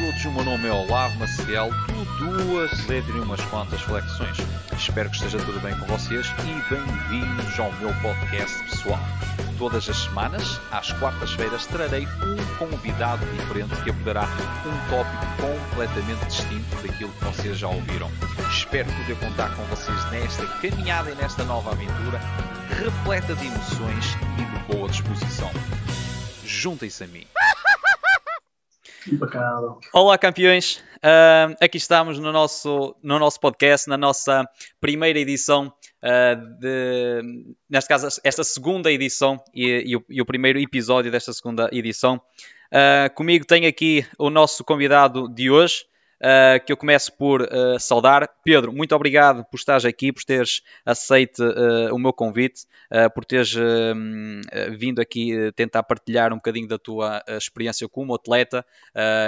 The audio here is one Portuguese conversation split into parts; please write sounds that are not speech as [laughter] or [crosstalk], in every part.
Todos, o meu nome é Olavo Maciel, do duas letras e umas quantas flexões. Espero que esteja tudo bem com vocês e bem-vindos ao meu podcast pessoal. Todas as semanas, às quartas-feiras, trarei um convidado diferente que abordará um tópico completamente distinto daquilo que vocês já ouviram. Espero poder contar com vocês nesta caminhada e nesta nova aventura, repleta de emoções e de boa disposição. Juntem-se a mim. Olá, campeões. Uh, aqui estamos no nosso, no nosso podcast, na nossa primeira edição, uh, de, neste caso, esta segunda edição e, e, o, e, o, primeiro episódio desta segunda edição. Uh, comigo tem aqui o nosso convidado de hoje, uh, que eu começo por uh, saudar. Pedro, muito obrigado por estares aqui, por teres aceito uh, o meu convite, por teres vindo aqui tentar partilhar um bocadinho da tua experiência como atleta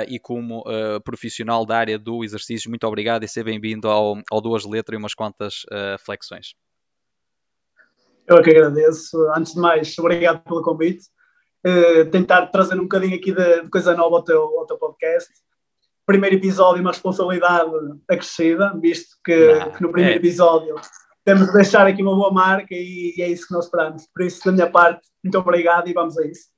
e como profissional da área do exercício. Muito obrigado e seja bem-vindo ao, ao Duas Letras e umas quantas flexões. Eu é que agradeço. Antes de mais, obrigado pelo convite. Uh, tentar trazer um bocadinho aqui de, de coisa nova ao teu, ao teu podcast primeiro episódio uma responsabilidade acrescida, visto que, que no primeiro é. episódio temos de deixar aqui uma boa marca e, e, é isso que nós esperamos. Por isso, da minha parte, muito obrigado e vamos a isso.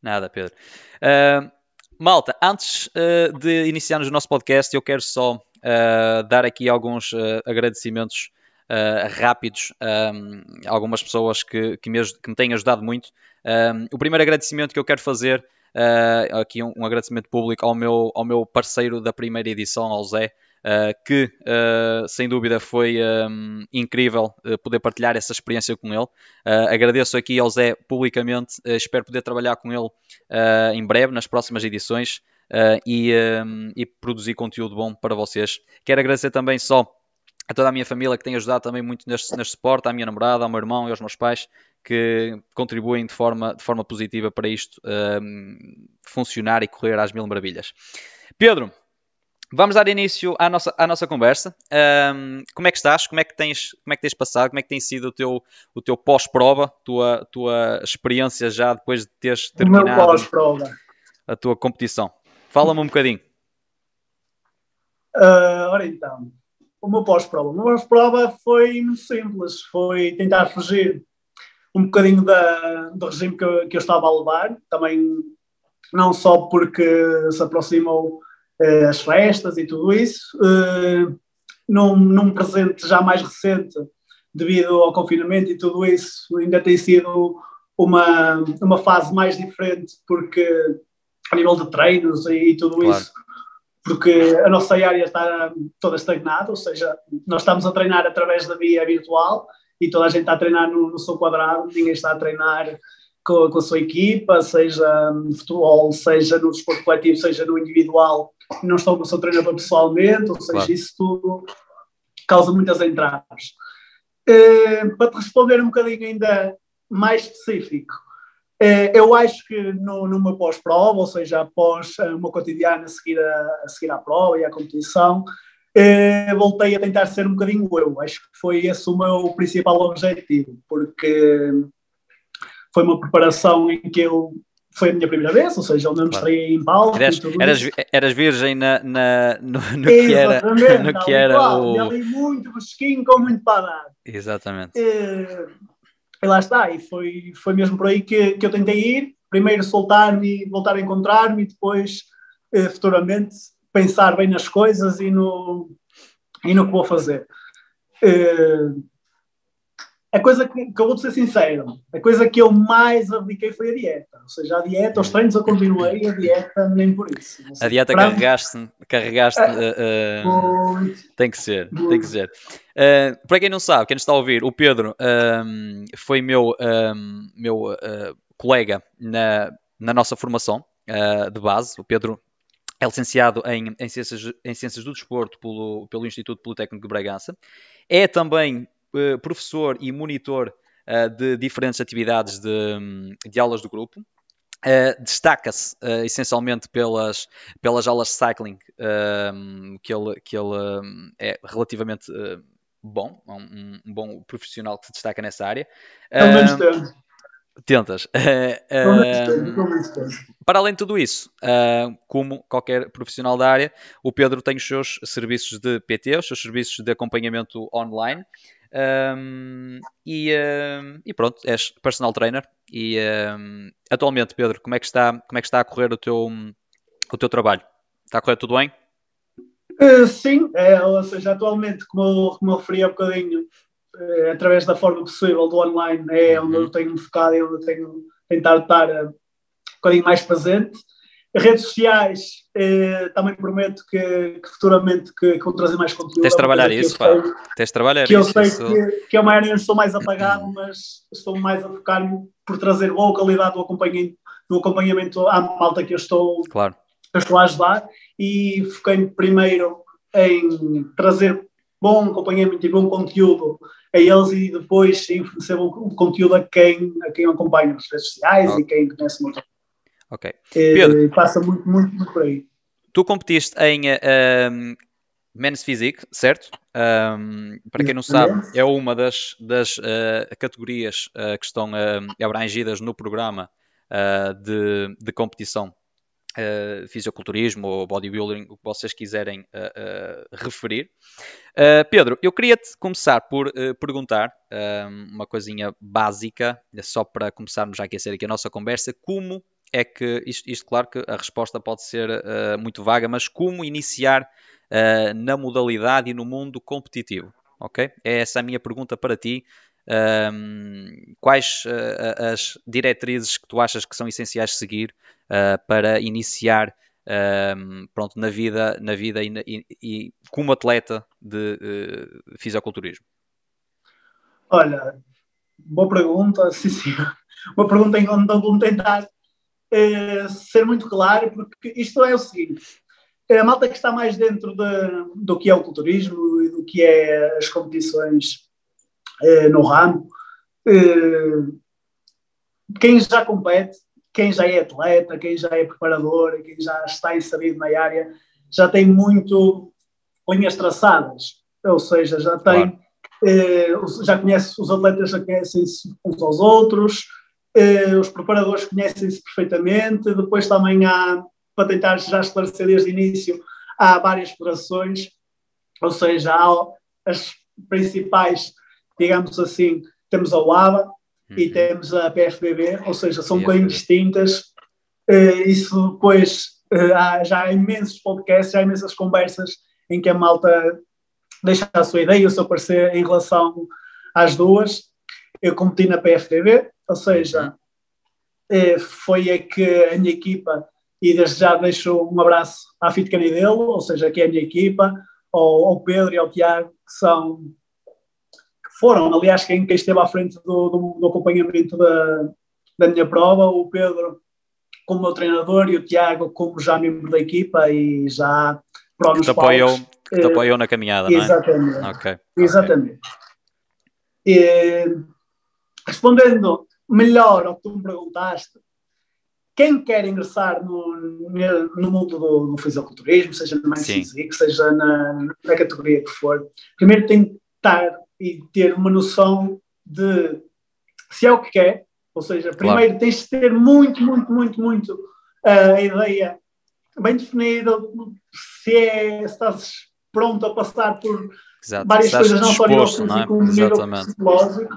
Nada, Pedro. Uh, malta, antes uh, de iniciarmos o nosso podcast, eu quero só uh, dar aqui alguns agradecimentos rápidos a algumas pessoas que, que, me, que me têm ajudado muito. o primeiro agradecimento que eu quero fazer Uh, aqui um, um, agradecimento público ao meu, ao meu parceiro da primeira edição, ao Zé, uh, que uh, sem dúvida foi um, incrível poder partilhar essa experiência com ele. agradeço aqui ao Zé publicamente, espero poder trabalhar com ele em breve, nas próximas edições. E, um, e produzir conteúdo bom para vocês. Quero agradecer também só a toda a minha família que tem ajudado também muito neste, neste suporte, à minha namorada, ao meu irmão e aos meus pais, que contribuem de forma, de forma positiva para isto um, funcionar e correr às mil maravilhas. Pedro, vamos dar início à nossa, à nossa conversa. Um, como é que estás? Como é que tens, como é que tens passado? Como é que tem sido o teu, o teu pós-prova? Tua, tua experiência já depois de teres terminado a tua competição? Fala-me um bocadinho. Uh, ora então, o meu pós-prova. O meu pós-prova foi muito simples. Foi tentar fugir um bocadinho da, do regime que eu, que eu estava a levar, também não só porque se aproximam eh, as festas e tudo isso, eh, num, num presente já mais recente, devido ao confinamento e tudo isso, ainda tem sido uma, uma fase mais diferente, porque a nível de treinos e, e tudo claro. isso, porque a nossa área está toda estagnada, ou seja, nós estamos a treinar através da via virtual e toda a gente está a treinar no, no seu quadrado, ninguém está a treinar com, com, a sua equipa, seja no futebol, seja no desporto coletivo, seja no individual, não estão com o seu treinador pessoalmente, ou seja, claro. isso tudo causa muitas entradas. Uh, para te responder um bocadinho ainda mais específico, eu acho que no, numa pós-prova, ou seja, após uma cotidiana a seguir a, a seguir à prova e à competição, eh, voltei a tentar ser um bocadinho eu. Acho que foi esse o meu principal objetivo, porque foi uma preparação em que eu foi a minha primeira vez, ou seja, eu mostrei em palco. Eras, eras, eras, virgem na, na no, no que era, no que era igual, o... ali muito fresquinho com muito para dar. Exatamente. Eh, e, lá está, e foi, foi mesmo por aí que, que eu tentei ir. Primeiro soltar-me, voltar a encontrar-me e depois, eh, futuramente, pensar bem nas coisas e no, e no que vou fazer. Uh, a coisa que, que eu vou ser sincero, a coisa que eu mais abdiquei foi a dieta. Ou seja, a dieta, os treinos eu continuei, a dieta nem por isso. A dieta para... carregaste, carregaste uh, uh, tem que ser, tem que ser. Uh, para quem não sabe, quem está a ouvir, o Pedro um, foi meu, um, meu colega na, na nossa formação de base. O Pedro é licenciado em, em, ciências, em Ciências do Desporto pelo, pelo Instituto Politécnico de Bragança. É também professor e monitor uh, de diferentes atividades de, de aulas do grupo. Uh, Destaca-se uh, essencialmente pelas, pelas aulas de cycling, uh, que ele, que ele é relativamente bom, um, um, bom profissional que se destaca nessa área. Pelo menos temos. Tentas. [laughs] para além de tudo isso, como qualquer profissional da área, o Pedro tem os seus serviços de PT, os seus serviços de acompanhamento online. Um, e, e, pronto, és personal trainer. E atualmente, Pedro, como é, que está, como é que está a correr o teu, o teu trabalho? Está a correr tudo bem? Uh, sim, é, ou seja, atualmente, como, como eu referi há bocadinho, é, através da forma possível do online, é onde eu uhum. tenho focado e onde eu tenho tentado estar uh, um bocadinho mais presente. Redes sociais, eh, também prometo que, que futuramente que, que, vou trazer mais conteúdo. Tens de trabalhar isso, pá. Tens de trabalhar que isso. Eu sei isso. Que, que é uma área onde estou mais apagado, [clears throat] mas estou mais a focar por trazer boa qualidade do acompanhamento, do acompanhamento à malta que eu estou, claro. eu estou a ajudar e foquei primeiro em trazer bom acompanhamento e bom conteúdo a eles e depois em fornecer bom conteúdo a quem, a quem acompanha nas redes sociais oh. e quem conhece muito. Ok. Eh, Pedro, passa muito, muito, muito por aí. Tu competiste em um, Men's Physique, certo? Um, para quem não sabe, é uma das, das uh, categorias uh, que estão uh, abrangidas no programa de, de competição fisiculturismo ou bodybuilding, o que vocês quiserem referir. Pedro, eu queria-te começar por perguntar uma coisinha básica, só para começarmos a aquecer aqui a nossa conversa, como é que, isto, isto claro que a resposta pode ser muito vaga, mas como iniciar na modalidade e no mundo competitivo? Ok? É essa a minha pergunta para ti. Um, quais uh, as diretrizes que tu achas que são essenciais seguir uh, para iniciar um, pronto, na vida, na vida e, e, e como atleta de uh, fisiculturismo? Olha, boa pergunta, [laughs] sim, sim. Uma pergunta em onde vou tentar ser muito claro, porque isto é o seguinte: a malta que está mais dentro de, do que é o culturismo e do que é as competições eh, no ramo. Eh, quem já compete, quem já é atleta, quem já é preparador, quem já está inserido na área, já tem muito linhas traçadas, ou seja, já tem, claro. eh, já conhece os atletas, já conhecem-se uns aos outros, eh, os preparadores conhecem-se perfeitamente, depois também há, para tentar já esclarecer desde o início, há várias federações, ou seja, há as principais digamos assim, temos a UABA uhum. e temos a PFBB, ou seja, são bem distintas. Uh, isso depois uh, há, já há imensos podcasts, já há imensas conversas em que a malta deixa a sua ideia, o seu parecer em relação às duas. Eu competi na PFBB, ou seja, uh, foi a que a minha equipa, e desde já deixo um abraço à Fit Canidelo, ou seja, que é a minha equipa, ao, ao Pedro e ao Tiago, que são foram, aliás, quem, quem esteve à frente do, do, do acompanhamento da, da minha prova, o Pedro como meu treinador e o Tiago como já membro da equipa e já para nos te apoiou, que te eh, apoiou na caminhada, exatamente, não é? Okay. Exatamente. Okay. E, respondendo melhor ao que tu me perguntaste, quem quer ingressar no, no mundo do, do fisiculturismo, seja na mais física, seja na, na categoria que for, primeiro tem que estar e ter uma noção de se é o que quer, ou seja, primeiro claro. tens de ter muito, muito, muito, muito uh, a ideia bem definida, se, é, se estás pronto a passar por Exato. várias coisas, não só nível físico, é? nível psicológico.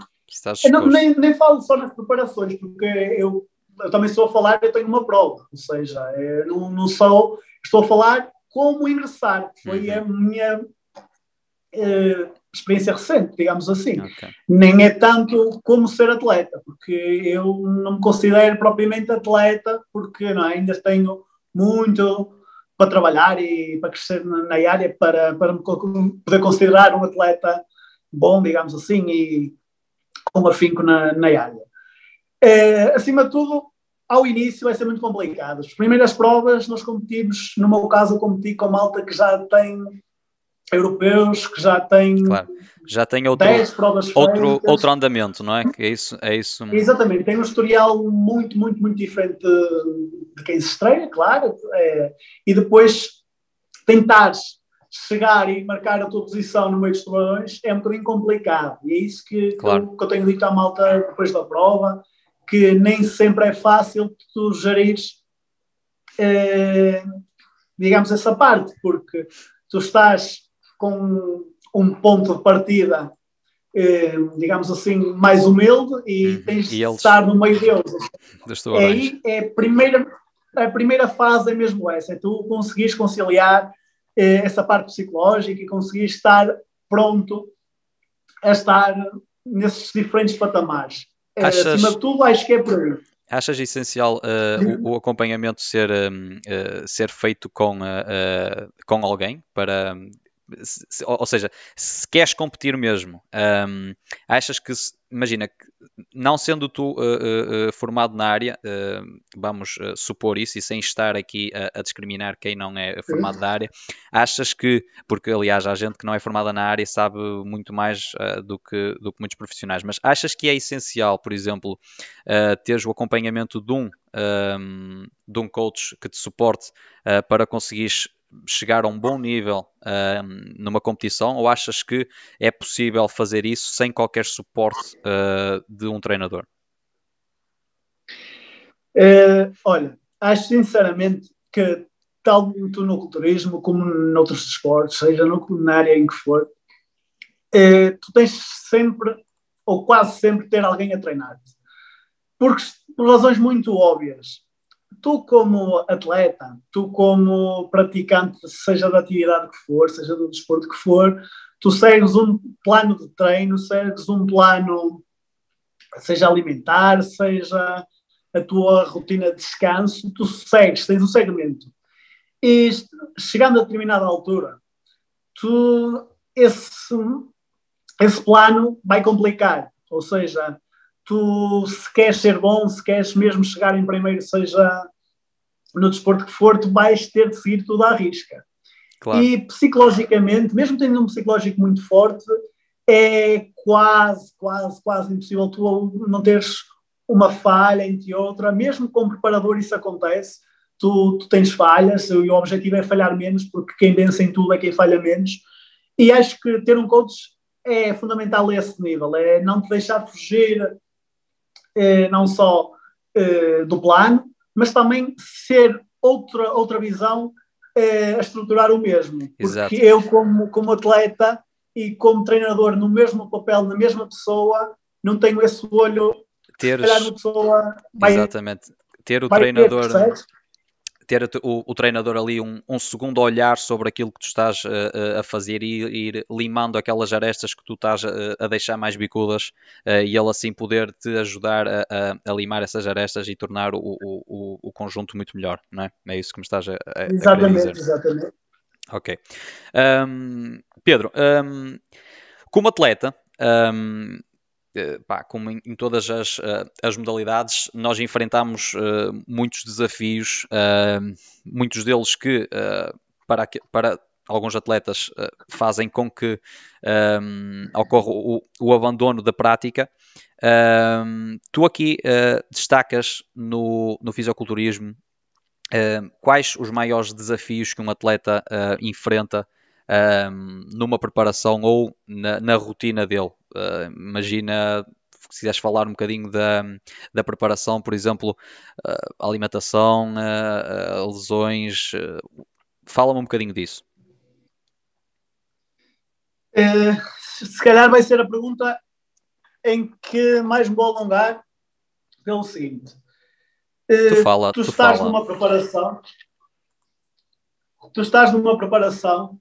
Eu não, nem, nem falo só nas preparações, porque eu, eu também estou a falar, eu tenho uma prova, ou seja, não, não sou, estou a falar como ingressar, foi uhum. a minha uh, experiência recente, digamos assim. Okay. Nem é tanto como ser atleta, porque eu não me considero propriamente atleta, porque não, é? ainda tenho muito para trabalhar e para crescer na, na área, para, para me poder considerar um atleta bom, digamos assim, e afinco na, na área. É, acima de tudo, ao início vai ser muito complicado. As primeiras provas nós competimos, no meu caso, eu competi com malta que já tem europeus que já têm claro. já tem outro, 10 provas outro, outro andamento, não é? Que é isso, é isso. Exatamente, tem um historial muito, muito, muito diferente de, quem se estreia, claro, é, e depois tentar chegar e marcar a tua posição no meio dos tubarões é um bocadinho complicado, e é isso que, claro. que, eu, tenho dito à malta depois da prova, que nem sempre é fácil tu gerires, eh, digamos, essa parte, porque tu estás com um ponto de partida, eh, digamos assim, mais humilde e uhum. tens e de estar no meio deles. [laughs] É aí é a primeira, a primeira fase é mesmo essa, é tu conseguires conciliar eh, essa parte psicológica e conseguir estar pronto a estar nesses diferentes patamares. Eh, Achas... Acima de tudo, acho que é por aí. Achas essencial uh, o, o, acompanhamento ser, um, uh, ser feito com, uh, com alguém para se, ou seja, se queres competir mesmo, um, achas que, imagina, não sendo tu uh, uh, formado na área, uh, vamos supor isso, e sem estar aqui a, a, discriminar quem não é formado na área, achas que, porque aliás há gente que não é formada na área e sabe muito mais do, que, do que muitos profissionais, mas achas que é essencial, por exemplo, teres o acompanhamento de um, um, de um coach que te suporte para conseguires chegar a um bom nível uh, numa competição ou achas que é possível fazer isso sem qualquer suporte uh, de um treinador? Uh, olha, acho sinceramente que tal tu no culturismo como noutros esportes, seja no, na área em que for, eh, tu tens sempre ou quase sempre ter alguém a treinar-te. Porque, por razões muito óbvias, tu como atleta, tu como praticante, seja da atividade que for, seja do desporto que for, tu segues um plano de treino, segues um plano, seja alimentar, seja a tua rotina de descanso, tu segues, tens um segmento. E chegando a determinada altura, tu, esse, esse plano vai complicar. Ou seja, tu se queres ser bom, se queres mesmo chegar em primeiro, seja no desporto que for, tu vais ter de seguir tudo à risca. Claro. E psicologicamente, mesmo tendo um psicológico muito forte, é quase, quase, quase impossível tu não teres uma falha entre outra, mesmo com preparador isso acontece, tu, tu tens falhas e o objetivo é falhar menos, porque quem vence em tudo é quem falha menos. E acho que ter um coach é fundamental a esse nível, é não te deixar fugir eh, não só eh, do plano, mas também ser outra, outra visão eh, a estruturar o mesmo. Porque Exato. eu, como, como atleta e como treinador, no mesmo papel, na mesma pessoa, não tenho esse olho. Teres, pessoa vai, exatamente. Ter o treinador. Ter, ter o, o, treinador ali um, um, segundo olhar sobre aquilo que tu estás uh, a fazer e ir limando aquelas arestas que tu estás a, a deixar mais bicudas uh, e ele assim poder te ajudar a, a, a, limar essas arestas e tornar o, o, o, conjunto muito melhor, não é? É isso que me estás a, a, exatamente, dizer. Exatamente. Ok. Um, Pedro, um, como atleta, um, pá, como em, em todas as, uh, as, modalidades, nós enfrentamos uh, muitos desafios, uh, muitos deles que para, para alguns atletas fazem com que um, ocorra o, o, abandono da prática. Um, tu aqui destacas no, no fisiculturismo quais os maiores desafios que um atleta enfrenta um, numa preparação ou na, na rotina dele. Uh, imagina se quiseres falar um bocadinho da, da preparação, por exemplo, uh, alimentação, uh, lesões, fala-me um bocadinho disso. se calhar vai ser a pergunta em que mais me vou alongar pelo seguinte. Tu, fala, tu, tu estás fala. numa preparação, tu estás numa preparação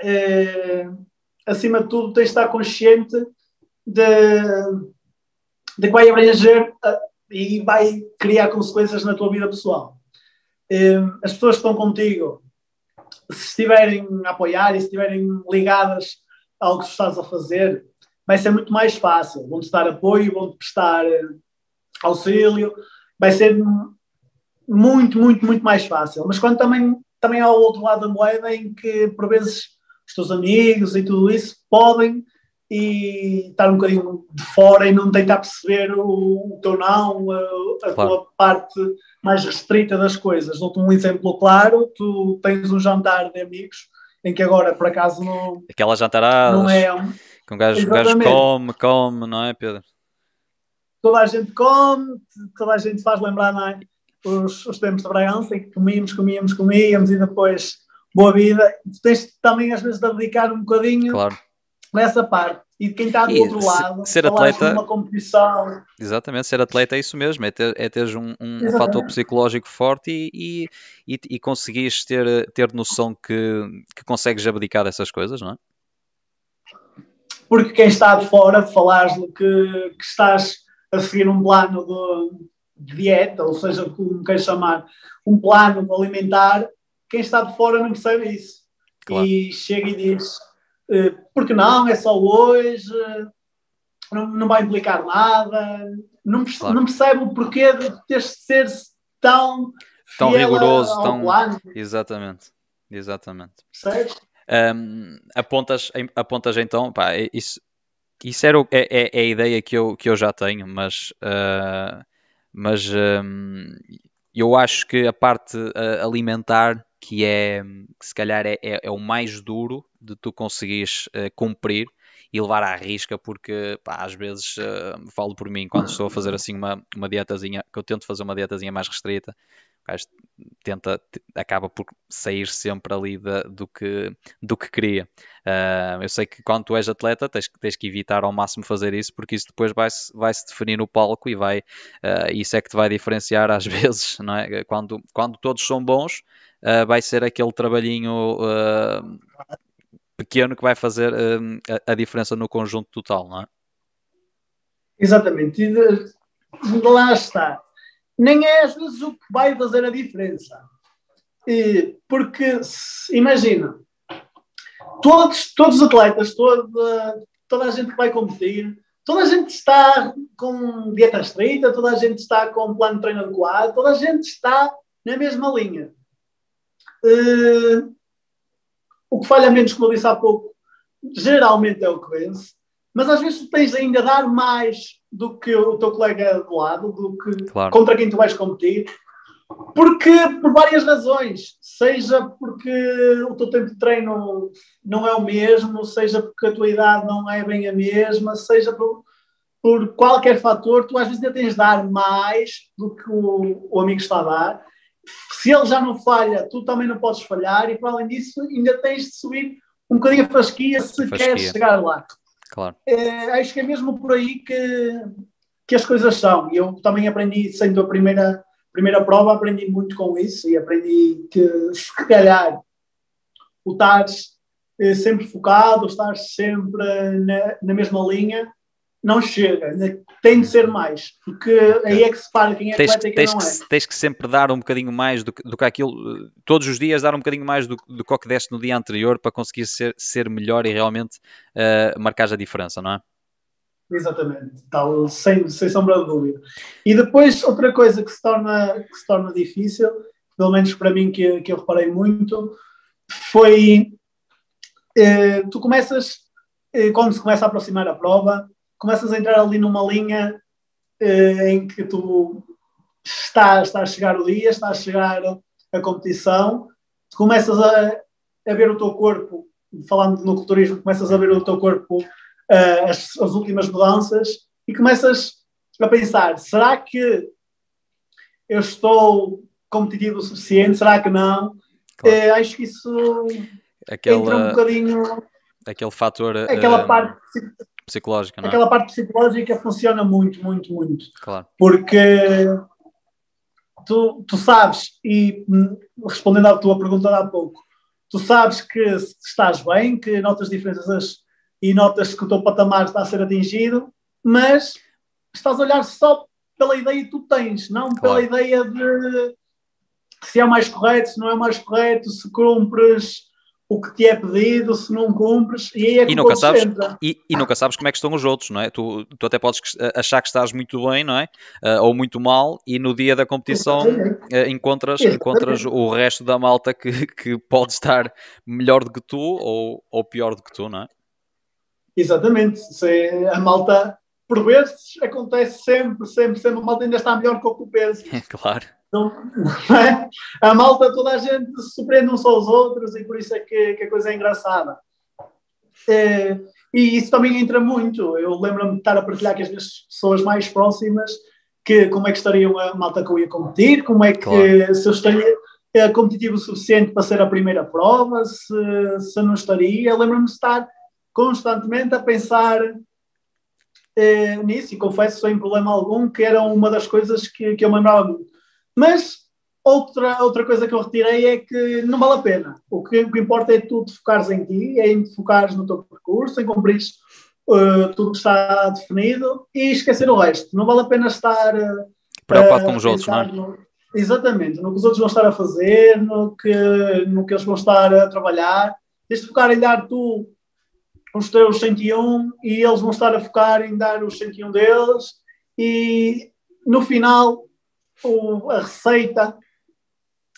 eh, acima de tudo, tens de estar consciente de, de que vai abranger e vai criar consequências na tua vida pessoal. Uh, as pessoas que estão contigo, se estiverem a apoiar e se estiverem ligadas ao que estás a fazer, vai ser muito mais fácil. Vão-te dar apoio, vão-te prestar uh, auxílio, vai ser muito, muito, muito mais fácil. Mas quando também, também há o outro lado da moeda em que, por vezes, os teus amigos e tudo isso podem e estar um bocadinho de fora e não tentar perceber o, o teu não, a, a claro. tua parte mais restrita das coisas. Dou-te um exemplo claro: tu tens um jantar de amigos em que agora por acaso não. Aquelas jantaradas não é um... que um gajo, um gajo come, come, não é, Pedro? toda a gente come, toda a gente faz lembrar não é? os, os tempos de Bragança, em que comíamos, comíamos, comíamos e depois boa vida. Tens também às vezes de dedicar um bocadinho Claro. nessa parte. E de quem está do E outro lado, ser atleta- numa competição. Exatamente, ser atleta é isso mesmo, é ter, é teres um, um fator psicológico forte e, e, e, e conseguires ter, ter noção que, que consegues abdicar dessas coisas, não é? porque quem está de fora, falares que, que estás a seguir um plano de, de dieta, ou seja, como queres chamar, um plano alimentar, quem está de fora não percebe isso. Claro. E chega e diz, eh, porque não, é só hoje, eh, não, não vai implicar nada, não, perce- Claro. não percebe o porquê de teres de ser tão, Tão rigoroso, tão- plano, Exatamente, exatamente. percebes? Um, apontas, apontas então, pá, é- isso, isso era, o- é, é- é a ideia que eu, que eu já tenho, mas, ah, mas um, eu acho que a parte ah, alimentar, que é, que se calhar é, é- é o mais duro de tu conseguires ah, cumprir e levar à risca, porque pá, às vezes ah, falo por mim, quando estou a fazer assim uma, uma dietazinha, que eu tento fazer uma dietazinha mais restrita, o gajo tenta, acaba por sair sempre ali da- do, que, do que queria. Ah, eu sei que quando tu és atleta tens, tens que evitar ao máximo fazer isso, porque isso depois vai-se vai -se definir no palco e vai, ah, isso é que te vai diferenciar às [laughs] vezes, não é? Quando, quando todos são bons, ah, vai ser aquele trabalhinho ah, pequeno que vai fazer ah, a, a diferença no conjunto total, não é? Exatamente. E de, de lá está. Nem é às vezes o que vai fazer a diferença. E, porque, imagina, todos, todos os atletas, toda, toda a gente que vai competir, toda a gente está com dieta estrita, toda a gente está com um plano de treino adequado, toda a gente está na mesma linha. Eh, o que falha menos, como eu disse há pouco, geralmente é o que vence, mas às vezes tu tens ainda a dar mais do que o teu colega do lado, do que Claro. contra quem tu vais competir, porque por várias razões, seja porque o teu tempo de treino não é o mesmo, seja porque a tua idade não é bem a mesma, seja por, por qualquer fator, tu às vezes ainda tens de dar mais do que o, o amigo está a dar. Se ele já não falha, tu também não podes falhar, e para além disso, ainda tens de subir um bocadinho a fasquia se Fasquia. queres chegar lá. Claro. É, acho que é mesmo por aí que, que as coisas são. E Eu também aprendi, sendo a primeira, primeira prova, aprendi muito com isso e aprendi que, se calhar, o estares eh, sempre focado, estar sempre na, na mesma linha, não chega. né? Tem de ser mais. Porque aí é que se para quem é Tens, atleta e quem tens, não é. que, tens que sempre dar um bocadinho mais do que, do que aquilo, eh, todos os dias dar um bocadinho mais do, do que o que deste no dia anterior para conseguir ser, ser melhor e realmente uh, marcar a diferença, não é? Exatamente, tal, sem, sem sombra de dúvida. E depois, outra coisa que se torna, que se torna difícil, pelo menos para mim, que, que eu reparei muito, foi eh, tu começas, eh, quando se começa a aproximar a prova, começas a entrar ali numa linha eh, em que tu está, está a chegar o dia, está a chegar a competição, começas a, a ver o teu corpo, falando no culturismo, começas a ver o teu corpo uh, as, as, últimas mudanças e começas a pensar: será que eu estou competitivo o suficiente? Será que não? Claro. Uh, acho que isso aquele, entra um bocadinho. Aquele fator aquela uh, parte psicológica, não é? Aquela parte psicológica funciona muito, muito, muito. Claro. Porque tu, tu sabes, e respondendo à tua pergunta de há pouco, tu sabes que estás bem, que notas diferenças e notas que o teu patamar está a ser atingido, mas estás a olhar só pela ideia que tu tens, não claro. pela ideia de se é o mais correto, se não é o mais correto, se cumpres o que te é pedido, se não cumpres, e aí é que e nunca sabes e, e, nunca sabes como é que estão os outros, não é? Tu, tu até podes achar que estás muito bem, não é? Uh, ou muito mal, e no dia da competição uh, encontras, encontras o resto da malta que, que pode estar melhor do que tu ou, ou pior do que tu, não é? Exatamente. Se a malta, por vezes, acontece sempre, sempre, sempre. A malta ainda está melhor que o que pensa. [laughs] claro. Então, é? A malta, toda a gente se surpreende uns aos outros e por isso é que, que a coisa é engraçada. Eh, e isso também entra muito. Eu lembro-me de estar a partilhar com as minhas pessoas mais próximas que como é que estariam a malta que eu ia competir, como é que claro. se eu estaria é competitivo o suficiente para ser a primeira prova, se, se não estaria. Lembro-me de estar constantemente a pensar eh, nisso e confesso sem problema algum que era uma das coisas que, que eu lembrava muito. Mas outra, outra coisa que eu retirei é que não vale a pena. O que, o que importa é tu te focares em ti, é em te focares no teu percurso, em cumprir uh, tudo que está definido e esquecer o resto. Não vale a pena estar. Uh, Preocupado com os outros, não é? No, exatamente, no que os outros vão estar a fazer, no que, no que eles vão estar a trabalhar. Tens de focar em dar tu os teus 101 e eles vão estar a focar em dar os 101 deles e no final o, a receita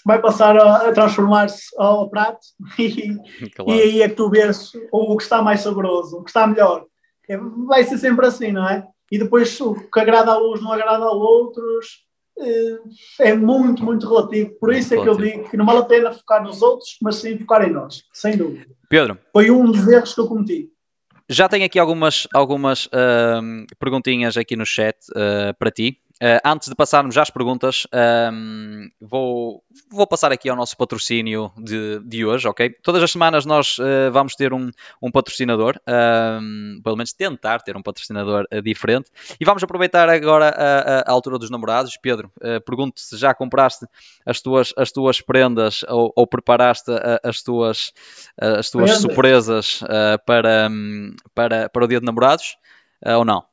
vai passar a, a transformar-se ao prato [laughs] e, claro. e aí é que tu vês o, o que está mais saboroso, o que está melhor. É, vai ser sempre assim, não é? E depois o que agrada a uns não agrada a outros. Eh, é muito, muito relativo. Por isso é que eu digo que não vale a pena focar nos outros, mas sim focar em nós, sem dúvida. Pedro. Foi um dos erros que eu cometi. Já tenho aqui algumas, algumas uh, perguntinhas aqui no chat uh, para ti. Uh, antes de passarmos às perguntas, um, vou, vou passar aqui ao nosso patrocínio de, de hoje, ok? Todas as semanas nós uh, vamos ter um, um patrocinador, um, pelo menos tentar ter um patrocinador uh, diferente. E vamos aproveitar agora a, a, altura dos namorados. Pedro, pergunto se já compraste as tuas, as tuas prendas ou, ou preparaste as tuas, as tuas surpresas para, um, para, para o dia de namorados ou não?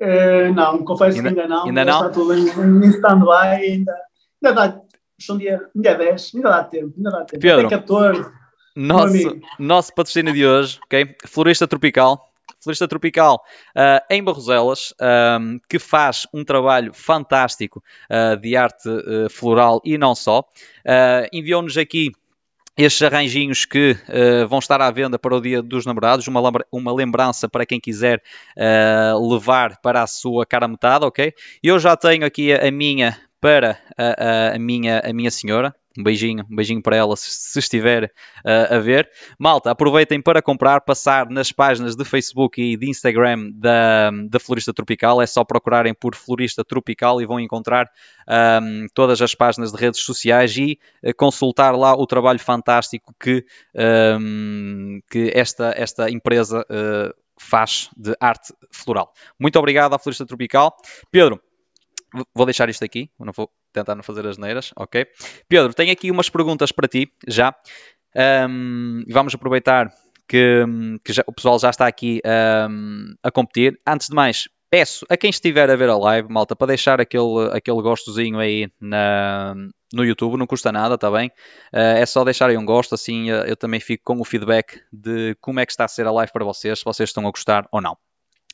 Uh, não, confesso ainda, que ainda não. Ainda não? Está tudo em, em stand-by, ainda, ainda dá. São dia, dia 10, ainda dá tempo, ainda dá tempo. Pedro, Até 14. Nosso, nosso patrocínio de hoje, ok? Florista Tropical. Florista Tropical uh, em Barroselas, um, ehm, que faz um trabalho fantástico uh, de arte floral e não só. Enviou-nos aqui estes arranjinhos que uh, vão estar à venda para o Dia dos Namorados, uma, uma lembrança para quem quiser uh, levar para a sua cara metade, ok? Eu já tenho aqui a, a minha para a, a, a, minha, a minha senhora, um beijinho, um beijinho para ela se, se estiver uh, a ver. Malta, aproveitem para comprar, passar nas páginas de Facebook e de Instagram da, da Florista Tropical. É só procurarem por Florista Tropical e vão encontrar um, todas as páginas de redes sociais e uh, consultar lá o trabalho fantástico que, um, que esta, esta empresa uh, faz de arte floral. Muito obrigado à Florista Tropical. Pedro, vou deixar isto aqui, não vou tentar não fazer as neiras, ok? Pedro, tenho aqui umas perguntas para ti, já. Um, vamos aproveitar que, que já, o pessoal já está aqui um, a competir. Antes de mais, peço a quem estiver a ver a live, malta, para deixar aquele, aquele gostozinho aí na, no YouTube, não custa nada, está bem? Uh, é só deixarem um gosto, assim uh, eu também fico com o feedback de como é que está a ser a live para vocês, se vocês estão a gostar ou não.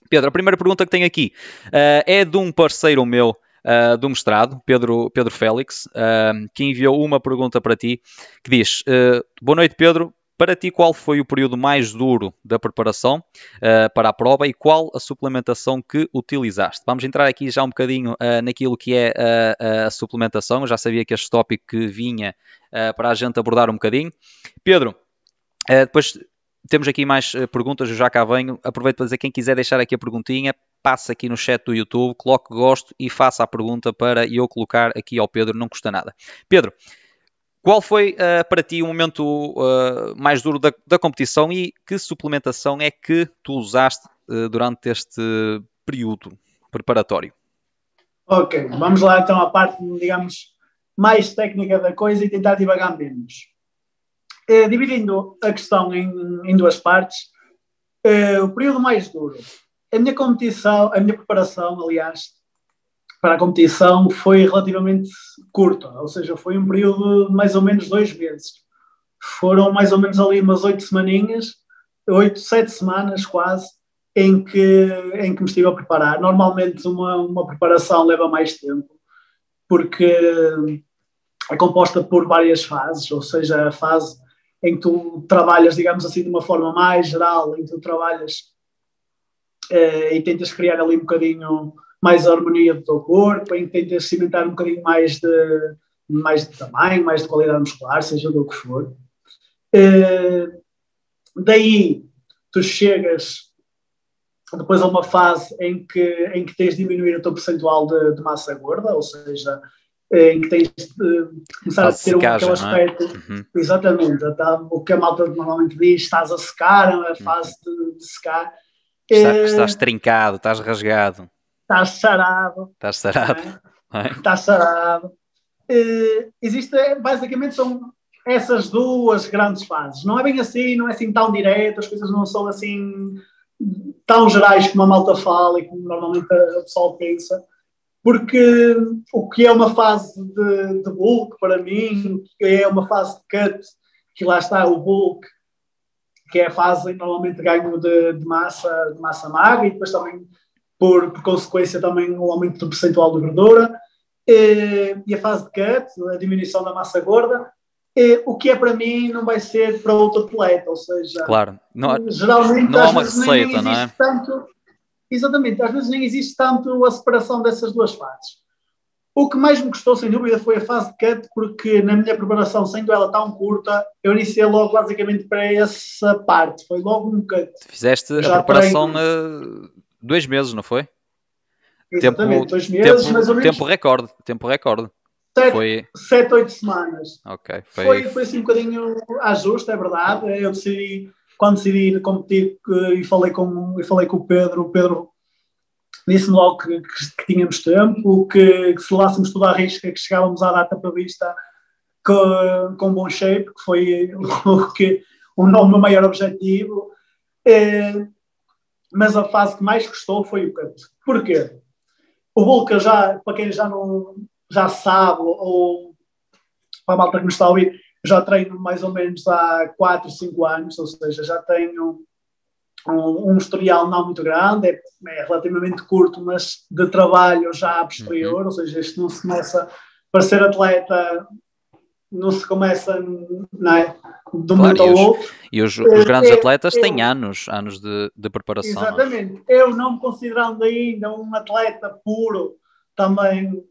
Pedro, a primeira pergunta que tenho aqui uh, é de um parceiro meu uh, do mestrado, Pedro, Pedro Félix, uh, que enviou uma pergunta para ti, que diz: uh, Boa noite, Pedro. Para ti, qual foi o período mais duro da preparação uh, para a prova e qual a suplementação que utilizaste? Vamos entrar aqui já um bocadinho uh, naquilo que é uh, a suplementação. Eu já sabia que este tópico que vinha para a gente abordar um bocadinho. Pedro, depois temos aqui mais perguntas, eu já cá venho. Aproveito para dizer quem quiser deixar aqui a perguntinha, passe aqui no chat do YouTube, coloque gosto e faça a pergunta para eu colocar aqui ao Pedro, não custa nada. Pedro, qual foi uh, para ti o momento uh, mais duro da, da, competição e que suplementação é que tu usaste uh, durante este período preparatório? Ok, vamos lá então à parte, digamos, mais técnica da coisa e tentar divagar menos. dividindo a questão em, em duas partes, o período mais duro a minha competição, a minha preparação, aliás, para a competição foi relativamente curta, ou seja, foi um período de mais ou menos dois meses. Foram mais ou menos ali umas oito semaninhas, oito, sete semanas quase, em que, em que me estive a preparar. Normalmente uma, uma preparação leva mais tempo, porque é composta por várias fases, ou seja, a fase em que tu trabalhas, digamos assim, de uma forma mais geral, em que tu trabalhas e tentas criar ali um bocadinho mais a harmonia do teu corpo, e tentas cimentar um bocadinho mais de, mais de tamanho, mais de qualidade muscular, seja do que for. Uh, Daí tu chegas depois a uma fase em que, em que tens de diminuir o teu percentual de, de massa gorda, ou seja, em que tens de começar a ter um, aquele aspecto. É? Uhum. Exatamente, tá, o que a malta normalmente diz: estás a secar, é a uhum. fase de, de secar. Estás, é, estás trincado, estás rasgado. Estás sarado. Estás sarado. É? Estás sarado. É, existe, basicamente, são essas duas grandes fases. Não é bem assim, não é assim tão direto, as coisas não são assim tão gerais como a malta fala e como normalmente a pessoa pensa, porque o que é uma fase de, de bulk para mim, que é uma fase de cut, que lá está o bulk, que é a fase normalmente de ganho de, de massa, de massa magra e depois também por, por, consequência também o aumento do percentual de gordura e, e a fase de cut, a diminuição da massa gorda, é, o que é para mim não vai ser para outro atleta, ou seja, claro. não, geralmente não há uma receita, não é? Tanto, exatamente, às vezes nem existe tanto a separação dessas duas fases. O que mais me gostou, sem dúvida, foi a fase de cut, porque na minha preparação, sendo ela tão curta, eu iniciei logo basicamente para essa parte. Foi logo um cut. Fizeste a preparação treino... dois meses, não foi? Exatamente, tempo, dois meses, tempo, mais ou menos. Tempo recorde, tempo recorde. Sete, foi... sete, oito semanas. Ok. Foi... foi... Foi, assim um bocadinho à justa, é verdade. Eu decidi, quando decidi ir competir e falei com, e falei com o Pedro, o Pedro disse-me logo que, que, que, tínhamos tempo, que, que se lássemos tudo à risca, que chegávamos à data prevista com, com bom shape, que foi [laughs] o, que, o meu maior objetivo. É, mas a fase que mais gostou foi o cut. Porquê? O Vulca já, para quem já não, já sabe, ou para a malta que me está a ouvir, já treino mais ou menos há 4, 5 anos, ou seja, já tenho um, um historial não muito grande, é, é, relativamente curto, mas de trabalho já a posterior, uhum. ou seja, isto não se começa para ser atleta, não se começa não é, de um claro, momento ao outro. E os, os grandes é, atletas têm anos, anos de, de preparação. Exatamente. Eu não me considerando ainda um atleta puro, também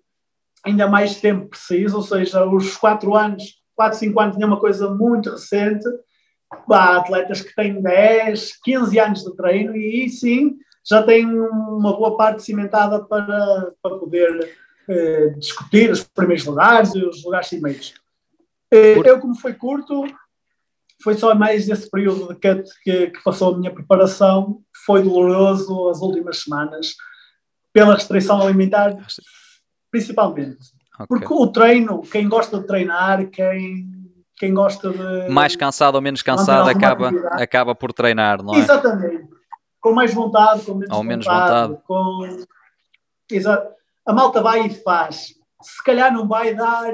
ainda mais tempo preciso, ou seja, os 4 anos, 4, 5 anos é uma coisa muito recente. Há atletas que têm 10, 15 anos de treino e aí sim já têm uma boa parte cimentada para, para poder eh, discutir os primeiros lugares e os lugares cimeiros. Eh, eu, como foi curto, foi só mais esse período de cut que, que passou a minha preparação. Foi doloroso as últimas semanas, pela restrição alimentar principalmente. Okay. Porque o treino, quem gosta de treinar, quem, quem gosta de. Mais cansado ou menos cansado acaba, acaba por treinar, não é? Exatamente. Com mais vontade, com menos, menos vontade. vontade. Com... Exato. A malta vai e faz. Se calhar não vai dar,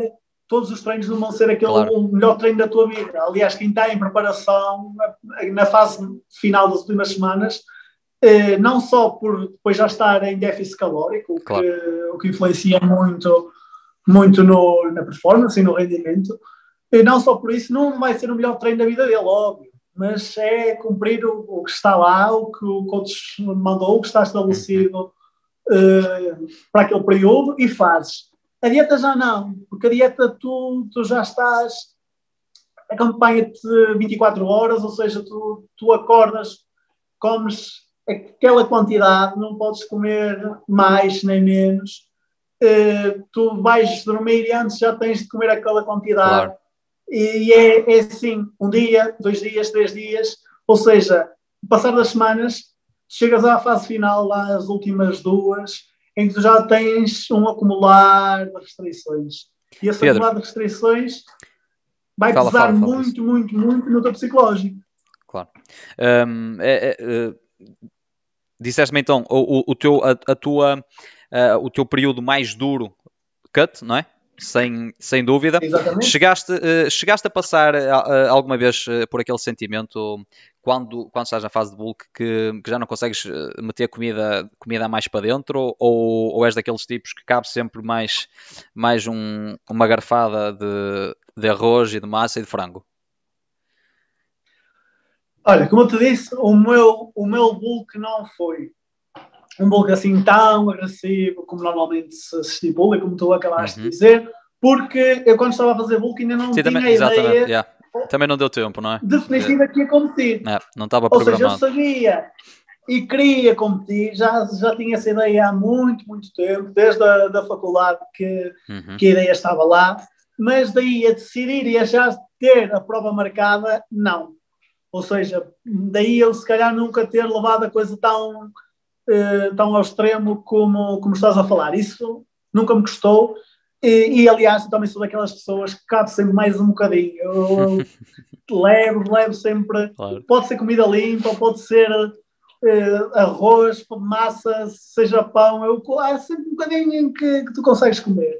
todos os treinos não vão ser aquele claro. o melhor treino da tua vida. Aliás, quem está em preparação, na fase final das últimas semanas, eh, não só por depois já estar em déficit calórico, o, claro. que, o que influencia muito, muito no, na performance e no rendimento, e não só por isso, não vai ser o melhor treino da vida dele, óbvio, mas é cumprir o, o que está lá, o que o coach mandou, o que está estabelecido uh, para aquele período e fazes. A dieta já não, porque a dieta tu, tu já estás, acompanha-te 24 horas, ou seja, tu, tu acordas, comes aquela quantidade, não podes comer mais nem menos. Uh, tu vais dormir e antes já tens de comer aquela quantidade. Claro. E é, é assim, um dia, dois dias, três dias, ou seja, passar das semanas, chegas à fase final, lá as últimas duas, em que tu já tens um acumular de restrições. E esse Pedro. acumular de restrições vai fala, pesar fala, fala muito, muito, muito no teu psicológico. Claro. Um, é, é, é disseste-me então o, o, o, teu, a, a tua, uh, o teu período mais duro cut, não é? Sem, sem dúvida. Exatamente. Chegaste, uh, chegaste a passar uh, alguma vez por aquele sentimento quando, quando estás na fase de bulk que, que já não consegues meter comida, comida mais para dentro ou, ou és daqueles tipos que cabe sempre mais, mais um, uma garfada de, de arroz e de massa e de frango? Olha, como eu te disse, o meu, o meu bulk não foi um bulk assim tão agressivo como normalmente se estipula, como tu acabaste uhum. de dizer, porque eu quando estava a fazer bulk ainda não Sim, tinha também, ideia yeah. também não deu tempo, não é? Definitiva que ia competir. Não, não estava programado. Ou seja, eu sabia e queria competir, já, já tinha essa ideia há muito, muito tempo, desde a da faculdade que, uhum. que a ideia estava lá, mas daí a decidir e a já ter a prova marcada, não. Ou seja, daí eu se calhar nunca ter levado a coisa tão, eh, tão ao extremo como, como estás a falar. Isso nunca me custou. E, e, aliás, eu também sou daquelas pessoas que cabe sempre mais um bocadinho. Eu, [laughs] levo, levo sempre. Claro. Pode ser comida limpa, pode ser uh, arroz, massa, seja pão, eu, há sempre um bocadinho que, que tu consegues comer.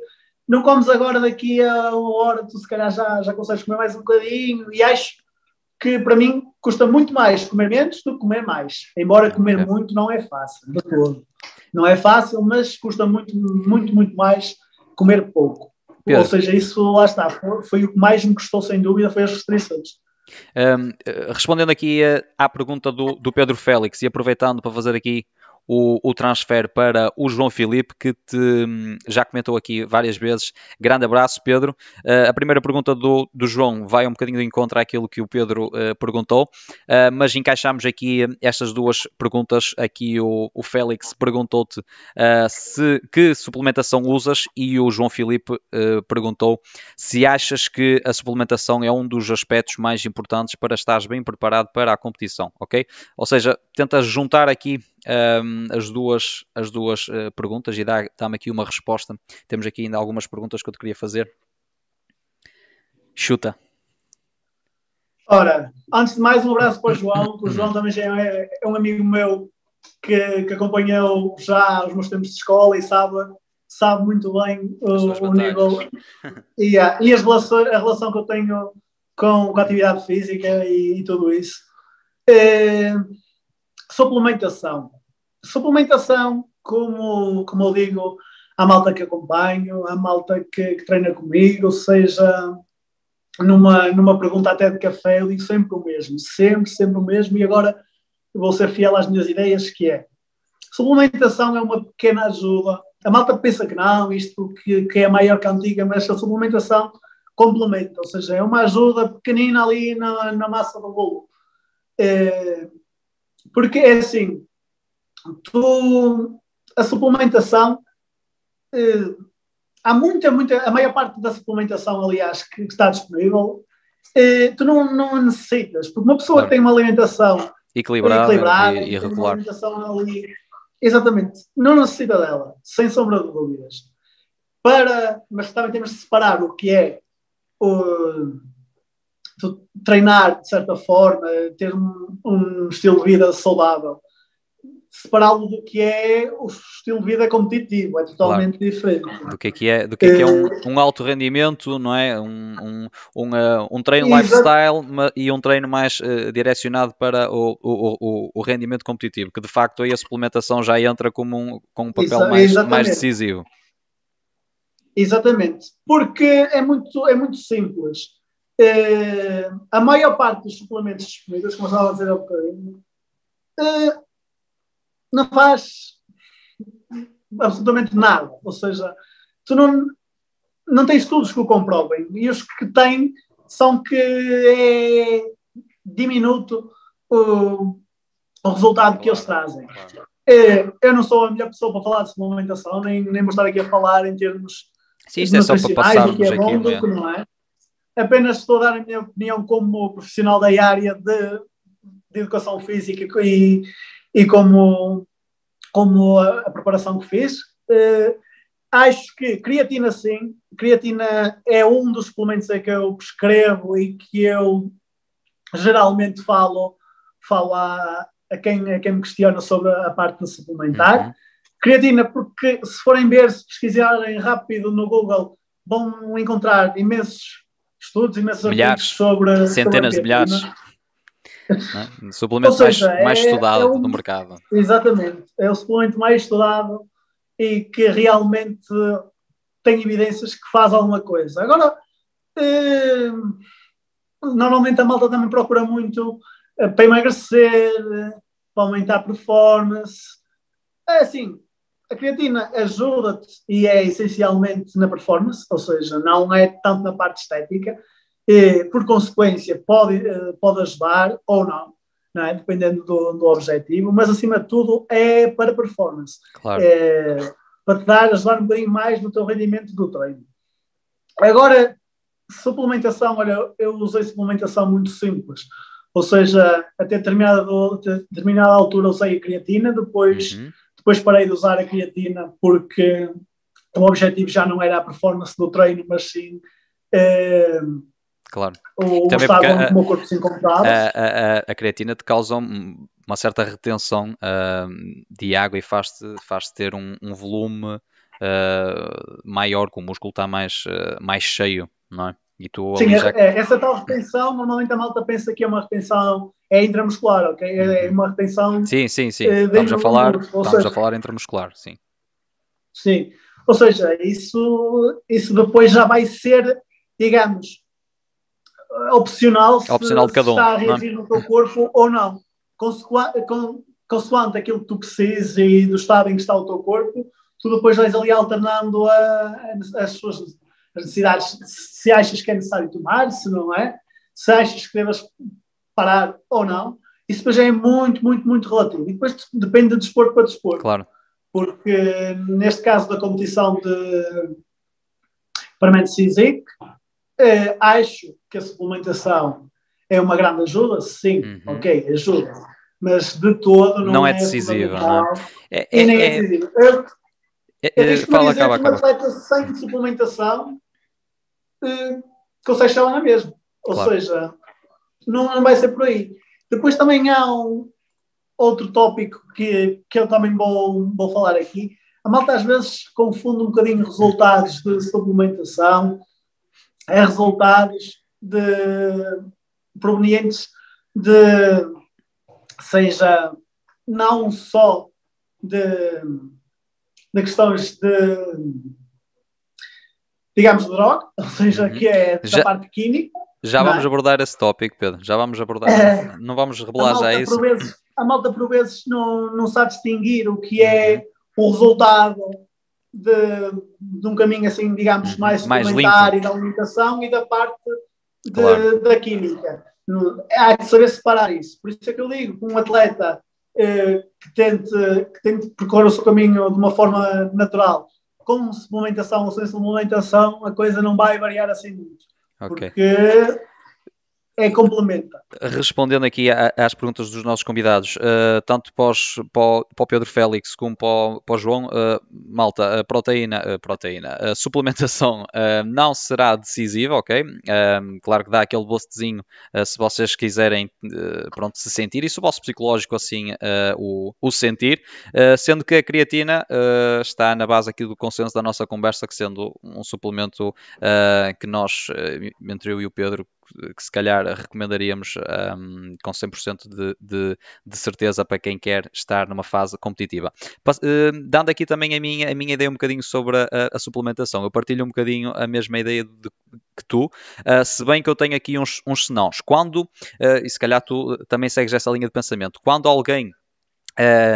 Não comes agora daqui a uma hora, tu se calhar já, já consegues comer mais um bocadinho, e acho que para mim custa muito mais comer menos do que comer mais. Embora comer muito não é fácil, de todo. Não é fácil, mas custa muito, muito, muito mais comer pouco. Pedro. Ou seja, isso lá está, foi, foi, o que mais me custou, sem dúvida, foi as restrições. Um, eh, respondendo aqui eh, à pergunta do, do Pedro Félix e aproveitando para fazer aqui o, o, transfer para o João Filipe, que te, hum, já comentou aqui várias vezes. Grande abraço, Pedro. Uh, a primeira pergunta do, do, João vai um bocadinho de encontro àquilo que o Pedro uh, perguntou, uh, mas encaixamos aqui estas duas perguntas. Aqui o, o Félix perguntou-te se, que suplementação usas e o João Filipe perguntou se achas que a suplementação é um dos aspectos mais importantes para estares bem preparado para a competição, ok? Ou seja, tenta juntar aqui um, as duas, as duas uh, perguntas e dá-me dá aqui uma resposta. Temos aqui ainda algumas perguntas que eu te queria fazer. Chuta. Ora, antes de mais, um abraço para o João, que o [coughs] João também já é, é um amigo meu que, que, acompanhou já os meus tempos de escola e sabe, sabe muito bem o, o nível [laughs] e, uh, e as relações, a relação que eu tenho com, com a atividade física e, e tudo isso. É, suplementação. Suplementação, como, como eu digo, a malta que acompanho, a malta que, que treina comigo, seja numa, numa pergunta até de café, eu digo sempre o mesmo, sempre, sempre o mesmo, e agora vou ser fiel às minhas ideias, que é suplementação é uma pequena ajuda. A malta pensa que não, isto que, que é maior que a antiga, mas a suplementação complementa, ou seja, é uma ajuda pequenina ali na, na massa do bolo. É, porque é assim, tu, a suplementação, eh, há muita, muita, a maior parte da suplementação, aliás, que, que está disponível, eh, tu não, não necessitas, porque uma pessoa claro. que tem uma alimentação equilibrada, equilibrada e, e regular. Ali, exatamente, não necessita dela, sem sombra de dúvidas. Para, mas também temos de separar o que é o, treinar de certa forma, ter um, um estilo de vida saudável separá-lo do que é o estilo de vida competitivo, é totalmente claro. diferente. Do que é, que é, do que é, que é um, eh, um alto rendimento, não é? Um, um, um, uh, um treino lifestyle e um treino mais uh, direcionado para o, o, o, o, rendimento competitivo, que de facto aí a suplementação já entra como um, com um papel mais, mais decisivo. Exatamente, porque é muito, é muito simples. Uh, a maior parte dos suplementos disponíveis, como eu estava a dizer há um bocadinho, uh, não faz absolutamente nada. Ou seja, tu não, não tens estudos que o comprovem. E os que têm são que é diminuto o, o resultado que eles trazem. É, eu não sou a melhor pessoa para falar de suplementação, nem, nem vou estar aqui a falar em termos Sim, isto é só para passarmos é bom, aqui. Não é. Apenas estou a dar a minha opinião como profissional da área de, de educação física e, e como, como a, a preparação que fiz. Uh, acho que creatina sim, creatina é um dos suplementos que eu prescrevo e que eu geralmente falo, falo a, a, quem, a quem me questiona sobre a parte de suplementar. Uhum. Creatina, porque se forem ver, se pesquisarem rápido no Google, vão encontrar imensos estudos, imensos milhares, sobre. Centenas de milhares. É? Suplemento seja, mais, mais é, estudado é um, do mercado. Exatamente. É o suplemento mais estudado e que realmente tem evidências que faz alguma coisa. Agora, eh, normalmente a malta também procura muito eh, para emagrecer, para aumentar a performance. É assim, a creatina ajuda-te e é essencialmente na performance, ou seja, não é tanto na parte estética. E, por consequência, pode, pode ajudar ou não, não é? dependendo do, do objetivo, mas acima de tudo é para performance. Claro. É, para te dar, ajudar um bocadinho mais no teu rendimento do treino. Agora, suplementação, olha, eu usei suplementação muito simples. Ou seja, até determinada, determinada altura usei a creatina, depois, uhum. depois parei de usar a creatina porque o objetivo já não era a performance do treino, mas sim eh, claro. o, Também estado onde o meu corpo se. A, a, a, creatina te causa uma certa retenção uh, de água e faz-te faz ter um, um volume uh, maior, que o músculo está mais, uh, mais cheio, não é? E tu Sim, já... é, essa tal retenção, normalmente a malta pensa que é uma retenção é intramuscular, ok? É, é uma retenção. Sim, sim, sim. Uh, estamos a falar, estamos seja, a falar intramuscular, sim. Sim. Ou seja, isso, isso depois já vai ser, digamos, opcional se, opcional de cada um, se está a é? reagir no teu corpo ou não. Consoante aquilo que tu precisas e do estado em que está o teu corpo, tu depois vais ali alternando a, as suas necessidades, se achas que é necessário tomar, se não é, se achas que deves parar ou não. Isso depois é muito, muito, muito relativo. E depois depende de desporto para desporto. Claro. Porque neste caso da competição de Permanente CISIC, eh, acho que a suplementação é uma grande ajuda, sim, uhum. ok, ajuda, mas de todo não, não é, é decisiva. Não é? É, nem é, é decisiva. Eu, é, eu fala, acaba, que um atleta sem suplementação uh, consegue chegar lá na mesma. Ou claro. seja, não, não vai ser por aí. Depois também há um outro tópico que, que eu também vou, vou falar aqui. A malta às vezes confunde um bocadinho resultados de suplementação é resultados de, provenientes de, seja não só de, de questões de, digamos, de droga, [laughs] ou seja, uhum. que é da já, parte química. Já vamos é? abordar esse tópico, Pedro. Já vamos abordar. É, não vamos revelar já isso. Vezes, a malta, por vezes, não, não sabe distinguir o que é uhum. o resultado de, de um caminho assim, digamos, uhum. mais, mais suplementar da alimentação e da parte de, claro. da química. Há de saber separar isso. Por isso é que eu digo que um atleta eh, que, tente, que tente percorrer o seu caminho de uma forma natural, com suplementação ou sem suplementação, a coisa não vai variar assim muito. Okay. Porque é complementa. Respondendo aqui às perguntas dos nossos convidados, uh, tanto para, os, para, o, Pedro Félix como para o, João, uh, malta, a proteína, a proteína, a suplementação [laughs] não será decisiva, ok? claro que dá aquele bostezinho se vocês quiserem pronto, se sentir e se o vosso psicológico assim o, o, sentir, sendo que a creatina está na base aqui do consenso da nossa conversa, que sendo um suplemento que nós, entre eu e o Pedro, que se calhar recomendaríamos um, com 100% de, de, de, certeza para quem quer estar numa fase competitiva. Dando aqui também a minha, a minha ideia um bocadinho sobre a, a suplementação, eu partilho um bocadinho a mesma ideia de, que tu, uh, se bem que eu tenho aqui uns, uns senãos. Quando, uh, e se calhar tu também segues essa linha de pensamento, quando alguém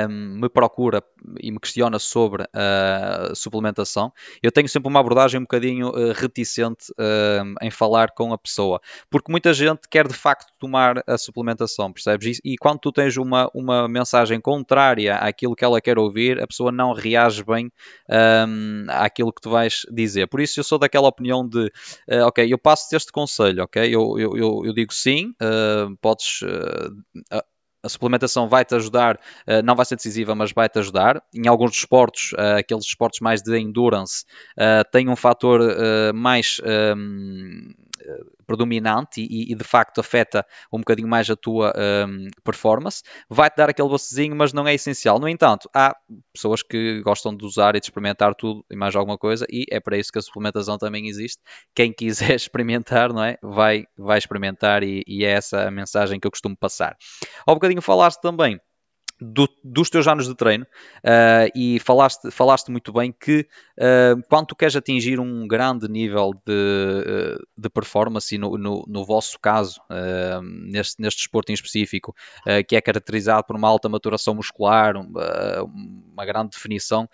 Me procura e me questiona sobre a suplementação, eu tenho sempre uma abordagem um bocadinho uh, reticente em falar com a pessoa, porque muita gente quer de facto tomar a suplementação, percebes? E, quando tu tens uma, uma mensagem contrária àquilo que ela quer ouvir, a pessoa não reage bem um, àquilo que tu vais dizer. Por isso eu sou daquela opinião de, uh, ok, eu passo-te este conselho, ok? Eu, eu, eu, eu digo sim, podes a suplementação vai-te ajudar, uh, não vai ser decisiva, mas vai-te ajudar. Em alguns desportos, uh, aqueles desportos mais de endurance, uh, tem um fator mais um, predominante e, e, de facto afeta um bocadinho mais a tua um, performance, vai-te dar aquele bocezinho, mas não é essencial. No entanto, há pessoas que gostam de usar e de experimentar tudo e mais alguma coisa, e é para isso que a suplementação também existe. Quem quiser [laughs] experimentar, não é? Vai, vai experimentar e, e é essa a mensagem que eu costumo passar. Há um bocadinho falaste também do, dos teus anos de treino uh, e falaste, falaste muito bem que uh, quando tu queres atingir um grande nível de, uh, de performance, no, no, no vosso caso, neste, neste desporto em específico, que é caracterizado por uma alta maturação muscular, uma, uma grande definição,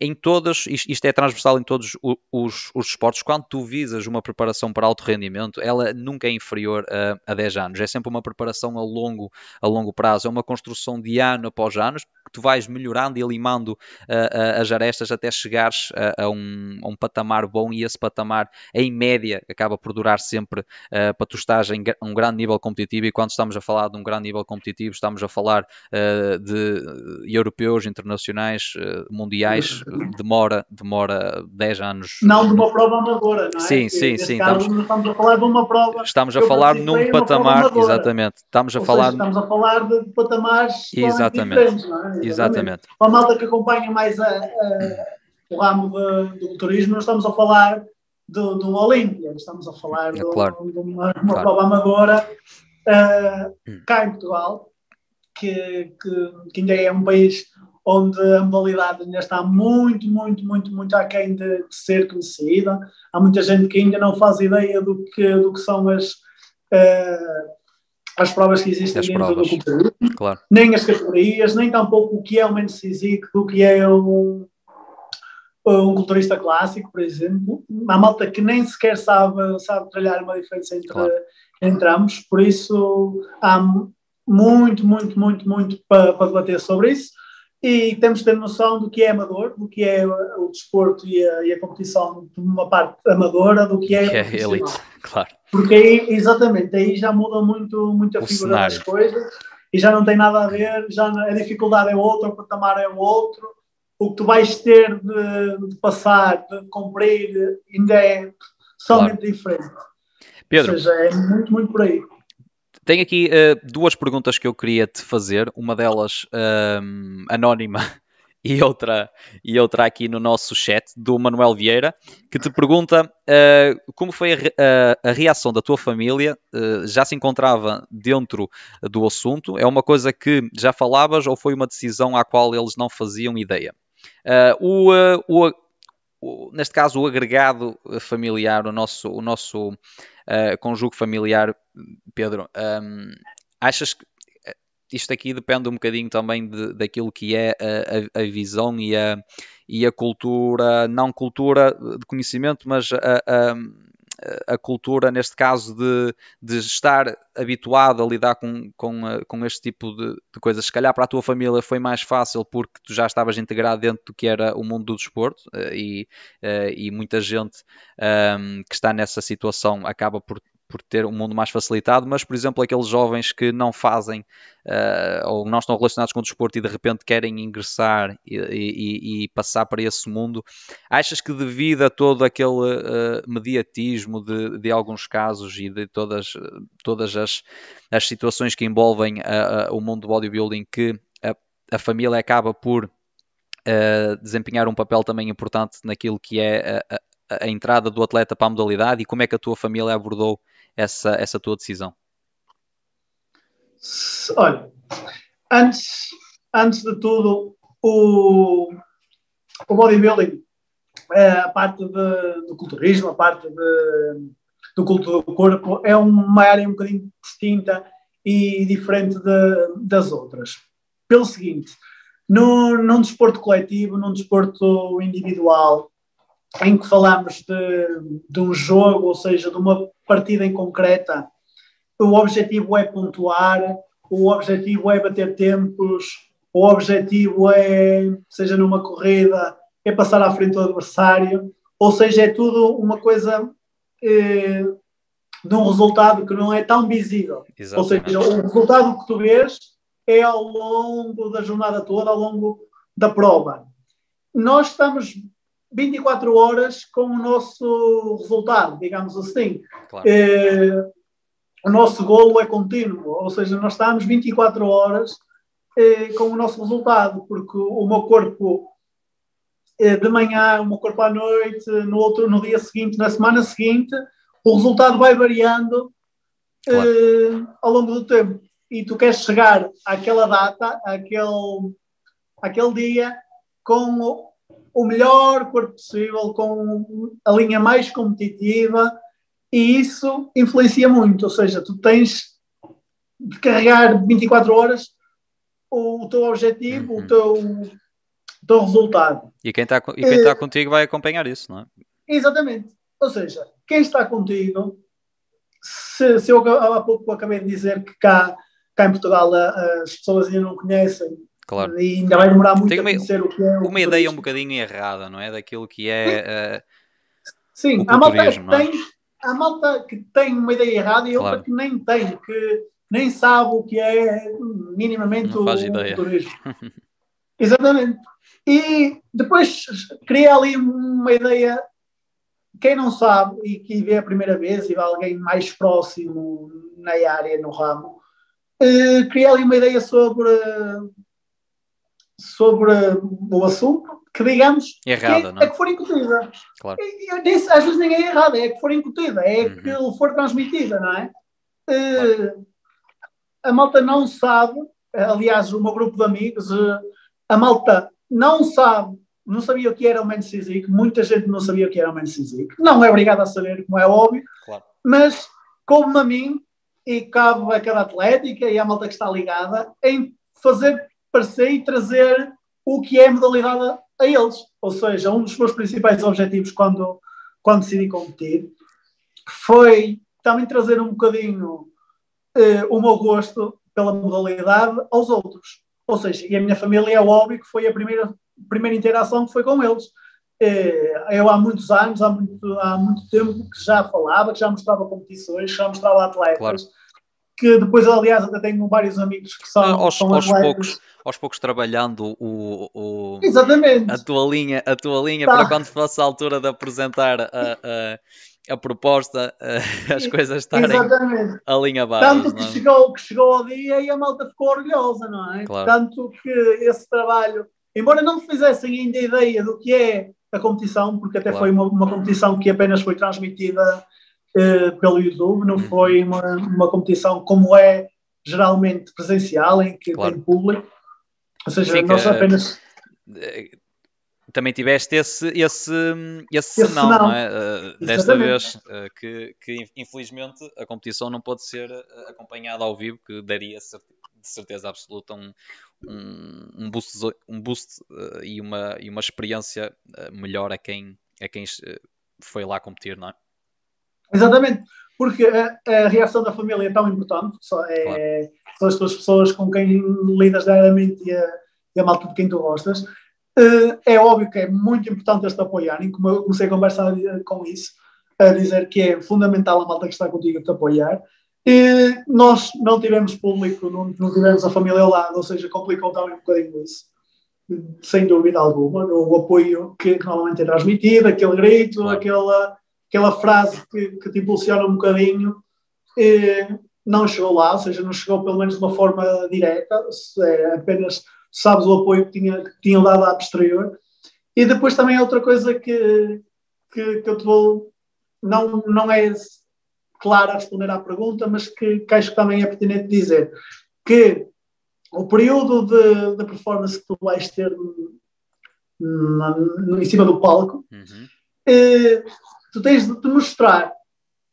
em todas, isto é transversal em todos os, os, esportes, quando tu visas uma preparação para alto rendimento, ela nunca é inferior a, a 10 anos. É sempre uma preparação a longo, a longo prazo, é uma construção de ano após ano, que tu vais melhorando e limando uh, as arestas até chegares a, a, um, a, um, patamar bom e esse patamar, em média, acaba por durar sempre uh, para tu estás em um grande nível competitivo e quando estamos a falar de um grande nível competitivo, estamos a falar uh, de europeus, internacionais, mundiais, demora, demora 10 anos. Não de uma prova amadora, não é? Sim, sim, sim. Estamos, estamos, a falar de uma prova. Estamos a falar num patamar, exatamente. Estamos a Ou falar. Seja, estamos a falar de patamares exatamente. diferentes, não é? Exatamente. exatamente. Para a malta que acompanha mais a, a, o ramo de, do turismo, não estamos a falar um Olímpia, estamos a falar de, claro. de uma, uma claro. prova amadora uh, cá em Portugal, que, que, que ainda é um país onde a modalidade ainda está muito, muito, muito, muito aquém de, de ser conhecida. Há muita gente que ainda não faz ideia do que, do que são as, uh, as provas que existem as dentro provas. do culturismo, claro. nem as categorias, nem tampouco o que é o menos físico, do que é um, um culturista clássico, por exemplo. Há malta que nem sequer sabe, sabe tralhar uma diferença entre, Claro. entre ambos, por isso há muito, muito, muito, muito para, para debater sobre isso e temos de ter noção do que é amador, do que é o desporto e a, e a competição de uma parte amadora, do que é, Que é elite, claro. Porque aí, exatamente, aí já muda muito, muito a O figura das cenário. coisas e já não tem nada a ver, já a dificuldade é outra, o patamar é outro, o que tu vais ter de, de passar, de cumprir, ainda é totalmente diferente. Pedro, Ou seja, é muito, muito por aí. Tenho aqui eh, duas perguntas que eu queria te fazer, uma delas ehm, anónima e outra, e outra aqui no nosso chat, do Manuel Vieira, que te pergunta eh, como foi a, a- a reação da tua família, eh, já se encontrava dentro do assunto, é uma coisa que já falavas ou foi uma decisão à qual eles não faziam ideia? Eh, o, eh, o- neste caso, o agregado eh, familiar, o nosso, o nosso eh, conjugo familiar, Pedro, hum, achas que eh, isto aqui depende um bocadinho também de, daquilo que é a, a- a visão e a, e a cultura, não cultura de conhecimento, mas a, a- a cultura, neste caso, de, de estar habituado a lidar com, com, eh, com este tipo de, de coisas. Se calhar para a tua família foi mais fácil porque tu já estavas integrado dentro do que era o mundo do desporto eh, e, eh, e muita gente ahm, que está nessa situação acaba por, por ter um mundo mais facilitado, mas, por exemplo, aqueles jovens que não fazem ah, ou não estão relacionados com o desporto e de repente querem ingressar e, e- e passar para esse mundo, achas que devido a todo aquele ah, mediatismo de, de alguns casos e de todas, todas as, as situações que envolvem ah, o mundo do bodybuilding, que a, a família acaba por ah, desempenhar um papel também importante naquilo que é a entrada do atleta para a modalidade? E como é que a tua família abordou essa, essa tua decisão? Olha, antes, antes de tudo, o, o bodybuilding, eh, a parte de- do culturismo, a parte de- do culto do corpo, é uma área um bocadinho distinta e diferente de- das outras. Pelo seguinte, no, num desporto coletivo, num desporto individual, em que falamos de, de um jogo, ou seja, de uma partida em concreta, o objetivo é pontuar, o objetivo é bater tempos, o objetivo é, seja numa corrida, é passar à frente do adversário, ou seja, é tudo uma coisa eh, de um resultado que não é tão visível. Ou seja, o resultado que tu vês é ao longo da jornada toda, ao longo da prova. Nós estamos 24 horas com o nosso resultado, digamos assim. Claro. Eh, o nosso golo é contínuo, ou seja, nós estamos 24 horas eh, com o nosso resultado, porque o meu corpo eh, de manhã, o meu corpo à noite, no, outro, no dia seguinte, na semana seguinte, o resultado vai variando Claro. eh, ao longo do tempo. E tu queres chegar àquela data, àquele, àquele dia, com o, o melhor corpo possível, com a linha mais competitiva, e isso influencia muito. Ou seja, tu tens de carregar 24 horas o, o teu objetivo, Uhum. o teu do resultado. E quem está quem tá contigo vai acompanhar isso, não é? Exatamente. Ou seja, quem está contigo, se, se eu há pouco acabei de dizer que cá, cá em Portugal as pessoas ainda não conhecem Claro. E ainda vai demorar muito a uma, conhecer o que é o uma ideia um bocadinho errada, não é? Daquilo que é. Sim, o há malta, que é? tem, há malta que tem uma ideia errada e outra Claro. que nem tem, que nem sabe o que é minimamente Não o, faz o ideia. turismo. [laughs] Exatamente. E depois cria ali uma ideia. Quem não sabe e que vê a primeira vez e vê alguém mais próximo na área, no ramo, eh, cria ali uma ideia sobre, sobre o assunto que, digamos, Errada, que, é? é que for incutida. Claro. Eu disse, às vezes nem é errada, é que for incutida, é Uhum. que for transmitida, não é? Eh, a malta não sabe, aliás, o meu grupo de amigos, eh, a malta não sabe, não sabia o que era o Man Physique, muita gente não sabia o que era o Man Physique. Não é obrigado a saber, como é óbvio, Claro. mas como a mim e cabe a cada atlética e à malta que está ligada em fazer parecer trazer o que é a modalidade a eles. Ou seja, um dos meus principais objetivos quando, quando decidi competir foi também trazer um bocadinho eh, o meu gosto pela modalidade aos outros. Ou seja, e a minha família é óbvio que foi a primeira, primeira interação que foi com eles. Eh, eu há muitos anos, há muito, há muito tempo que já falava, que já mostrava competições, já mostrava atletas. Claro. Que depois, aliás, até tenho vários amigos que são, aos, são aos poucos, aos poucos trabalhando o, o, Exatamente. a tua linha, a tua linha Tá. para quando fosse a altura de apresentar a, a, a proposta, eh, as coisas estarem Exatamente. alinhavadas. Tanto que é? chegou, que chegou ao dia e a malta ficou orgulhosa, não é? Claro. Tanto que esse trabalho, embora não fizessem ainda ideia do que é a competição, porque até Claro. foi uma, uma competição que apenas foi transmitida eh, pelo YouTube, não Uhum. foi uma, uma competição como é geralmente presencial, em que Claro. tem público. Ou seja, que, nós apenas. Eh, Também tiveste esse, esse, esse, Esse senão, não é? Eh, desta vez, que, que infelizmente a competição não pode ser acompanhada ao vivo, que daria de certeza absoluta um, um, um boost, um boost eh, e, uma, e uma experiência melhor a quem, a quem foi lá competir, não é? Exatamente, porque a, a reação da família é tão importante, é, são as tuas pessoas com quem lidas diariamente e a, e a malta de quem tu gostas. Eh, É óbvio que é muito importante eles te apoiarem, como eu comecei a conversar com isso, a dizer que é fundamental a malta que está contigo te apoiar. E nós não tivemos público, não, não tivemos a família ao lado, ou seja, complicou também um bocadinho isso. Sem dúvida alguma, o apoio que, que normalmente é transmitido, aquele grito, Claro. aquela, aquela frase que, que te impulsiona um bocadinho, eh, não chegou lá, ou seja, não chegou pelo menos de uma forma direta, é apenas sabes o apoio que, tinha, que tinham dado à posterior. E depois também há outra coisa que, que, que eu te vou, não, não é clara a responder à pergunta, mas que, que acho que também é pertinente dizer, que o período de, de performance que tu vais ter na- em cima do palco, Uhum. eh, tu tens de te mostrar.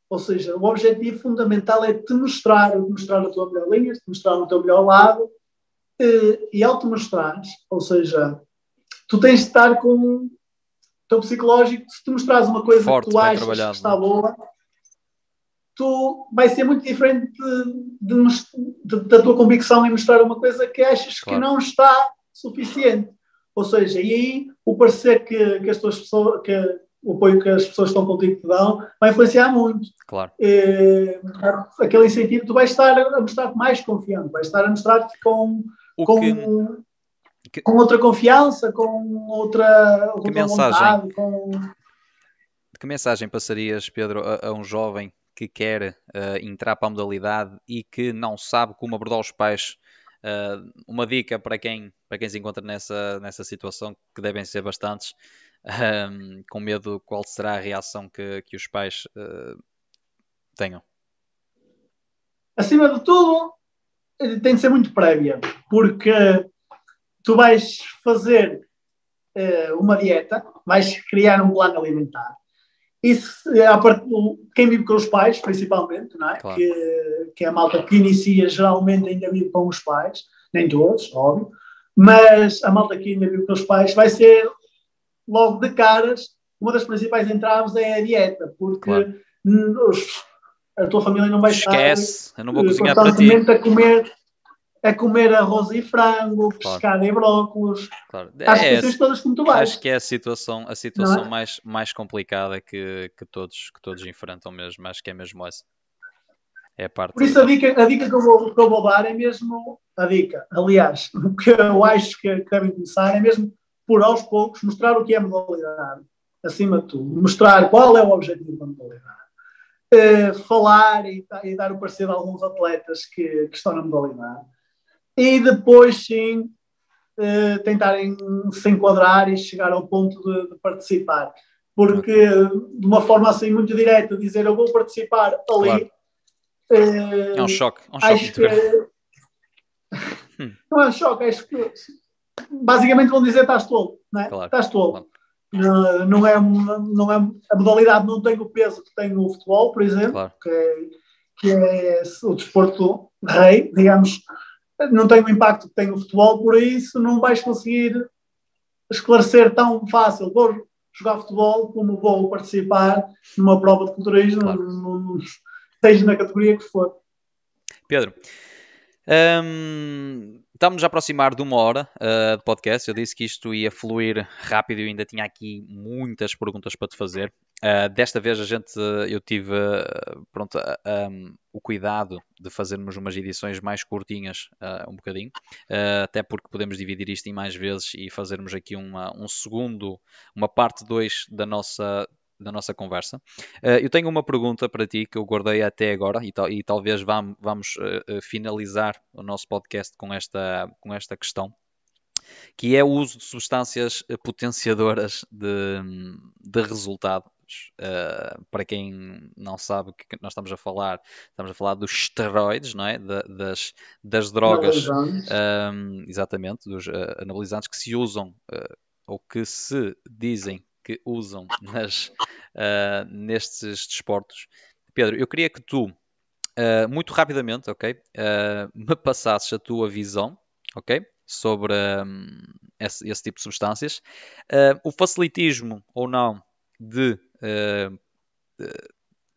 Ou seja, o objetivo fundamental é te mostrar, te mostrar a tua melhor linha, te mostrar o teu melhor lado. eh, e ao te mostrares, ou seja, tu tens de estar com o teu psicológico, se te mostrares uma coisa Forte, que tu achas que está é? boa, tu vai ser muito diferente de- de de- da tua convicção em mostrar uma coisa que achas Claro. que não está suficiente. Ou seja, e aí o parecer que, que as tuas pessoas, que o apoio que as pessoas que estão contigo te dão, vai influenciar muito. Claro. Eh, aquele incentivo, tu vais estar a mostrar-te mais confiante, vais estar a mostrar-te com, O com, que, com outra confiança, com outra, outra mensagem? vontade, com... Que mensagem passarias, Pedro, a, a um jovem que quer eh, entrar para a modalidade e que não sabe como abordar os pais? Eh, uma dica para quem, para quem se encontra nessa, nessa situação, que devem ser bastantes, ehm, com medo qual será a reação que, que os pais eh, tenham. acima de tudo, eh, tem de ser muito prévia, porque tu vais fazer eh, uma dieta, vais criar um plano alimentar. Isso, a part... quem vive com os pais, principalmente, não é? Claro. que, que é a malta que inicia, geralmente ainda vive com os pais, nem todos, óbvio. Mas a malta aqui ainda vive com os pais vai ser logo de caras. Uma das principais entraves é a dieta, porque claro. a tua família não vai Esquece, estar eu não vou cozinhar para ti. a comer a comer arroz e frango, claro. pescada e brócolis. Claro. As é, situações todas como tu vais. Acho que é a situação, a situação é? mais, mais complicada que, que, todos, que todos enfrentam mesmo. Acho que é mesmo essa. É a parte. Por isso a dica, a dica que, eu vou, que eu vou dar é mesmo a dica. Aliás, o que eu acho que, que devem começar é mesmo por aos poucos mostrar o que é modalidade. Acima de tudo. Mostrar qual é o objetivo da modalidade. Uh, falar e, e, dar o parecer de alguns atletas que, que estão na modalidade e depois sim uh, tentarem se enquadrar e chegar ao ponto de, de, participar. Porque de uma forma assim muito direta, dizer eu vou participar ali. Claro. Uh, é um choque. É um choque acho que, é- [laughs] não é um choque, acho que basicamente vão dizer estás tolo, não é? Claro. Estás tolo. Claro. Não, não, é, não é, a modalidade não tem o peso que tem no futebol, por exemplo, claro. que, é, que é o desporto rei, digamos, não tem o impacto que tem o futebol, por isso não vais conseguir esclarecer tão fácil. Vou jogar futebol como vou participar numa prova de culturismo, claro. seja na categoria que for. Pedro, hum, estamos a aproximar de uma hora uh, de podcast. Eu disse que isto ia fluir rápido e ainda tinha aqui muitas perguntas para te fazer. Uh, desta vez a gente, eu tive uh, pronto, um, o cuidado de fazermos umas edições mais curtinhas, um bocadinho, até porque podemos dividir isto em mais vezes e fazermos aqui uma, um segundo, uma parte 2 da nossa da nossa conversa. Uh, eu tenho uma pergunta para ti que eu guardei até agora e, tal, e talvez vamos, vamos uh, finalizar o nosso podcast com esta, com esta questão, que é o uso de substâncias potenciadoras de, de resultado. Uh, para quem não sabe o que nós estamos a falar, estamos a falar dos esteroides, não é? das, das drogas, exatamente, dos anabolizantes que se usam ou que se dizem que usam [laughs] nas, uh, nestes desportos. Pedro, eu queria que tu, uh, muito rapidamente, ok, uh, me passasses a tua visão, ok, sobre um, esse, esse, tipo de substâncias. o facilitismo ou não de,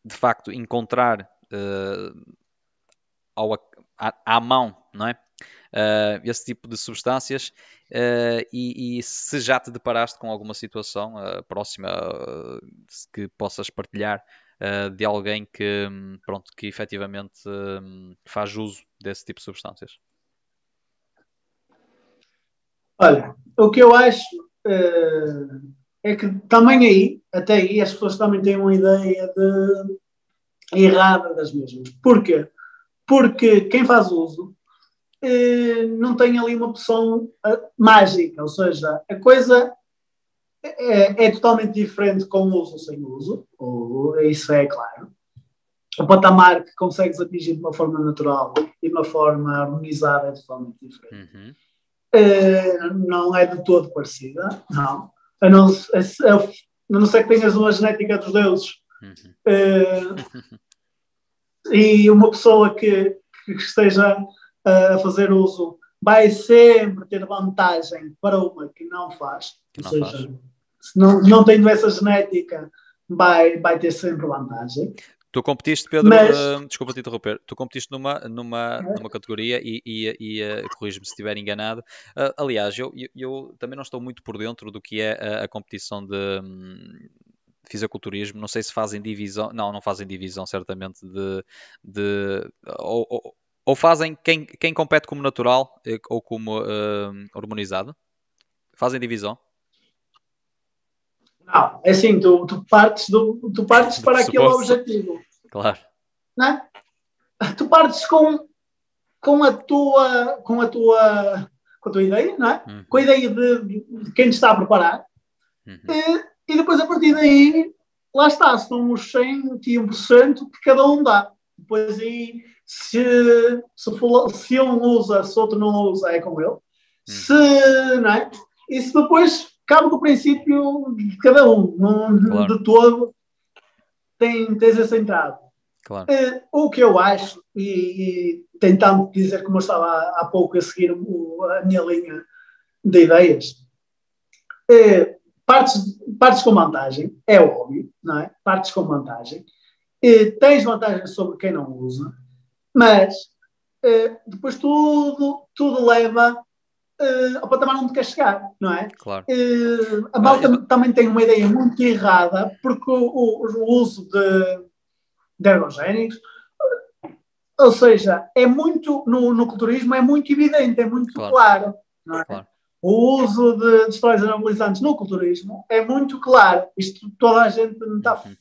de, facto, encontrar ao, à, à mão, não é? Uh, esse tipo de substâncias uh, e, e, se já te deparaste com alguma situação uh, próxima que possas partilhar de alguém que, pronto, que efetivamente faz uso desse tipo de substâncias. Olha, o que eu acho é que também aí, até aí, as pessoas também têm uma ideia de errada das mesmas. Porquê? Porque quem faz uso não tem ali uma opção eh, mágica, ou seja, a coisa é, é, totalmente diferente com uso ou sem uso, ou, isso é claro. O patamar que consegues atingir de uma forma natural e de uma forma harmonizada é totalmente diferente. Uhum. Uh, não é de todo parecida, não. A não, a não ser que tenhas uma genética dos deuses. Uhum. Uh, [laughs] e uma pessoa que, que esteja a fazer uso vai sempre ter vantagem para uma que não faz. Que não Ou seja, faz. se não, não tendo essa genética, vai, vai ter sempre vantagem. Tu competiste, Pedro, Mas... uh, desculpa te interromper, tu competiste numa, numa, numa categoria e, e, e uh, corrijo-me se estiver enganado. Uh, aliás, eu, eu, eu, também não estou muito por dentro do que é a, a competição de um, fisiculturismo. Não sei se fazem divisão, não, não fazem divisão, certamente, de. de ou, ou, ou fazem quem, quem compete como natural eh, ou como uh, hormonizado? Fazem divisão? Não, é assim, tu, tu partes, do, tu partes para aquele objetivo. Claro. Não é? Tu partes com, com, a tua, com, a tua, com a tua ideia, não é? Uhum. Com a ideia de, de, quem te está a preparar. Uhum. E, e, depois, a partir daí, lá está, são os 100 e 1% que cada um dá. Depois aí se, se, for, se um usa, se outro não usa, é com ele. Hum. Se, não é? Isso depois cabe do princípio de cada um, não, claro. de todo tem, tens esse entrada. Claro. Uh, o que eu acho, e, e, tentando dizer como eu estava há, há pouco a seguir o, a minha linha de ideias. Eh, partes, partes com vantagem, é óbvio, não é? Partes com vantagem. Eh, tens vantagens sobre quem não usa, mas eh, depois tudo, tudo leva uh, ao patamar onde quer chegar, não é? Claro. Uh, a malta ah, também tem uma ideia muito errada, porque o, o, o uso de, de ergogénicos, ou seja, é muito, no, no culturismo é muito evidente, é muito claro, claro não é? Claro. O uso de, de esteroides anabolizantes no culturismo é muito claro. Isto toda a gente está uhum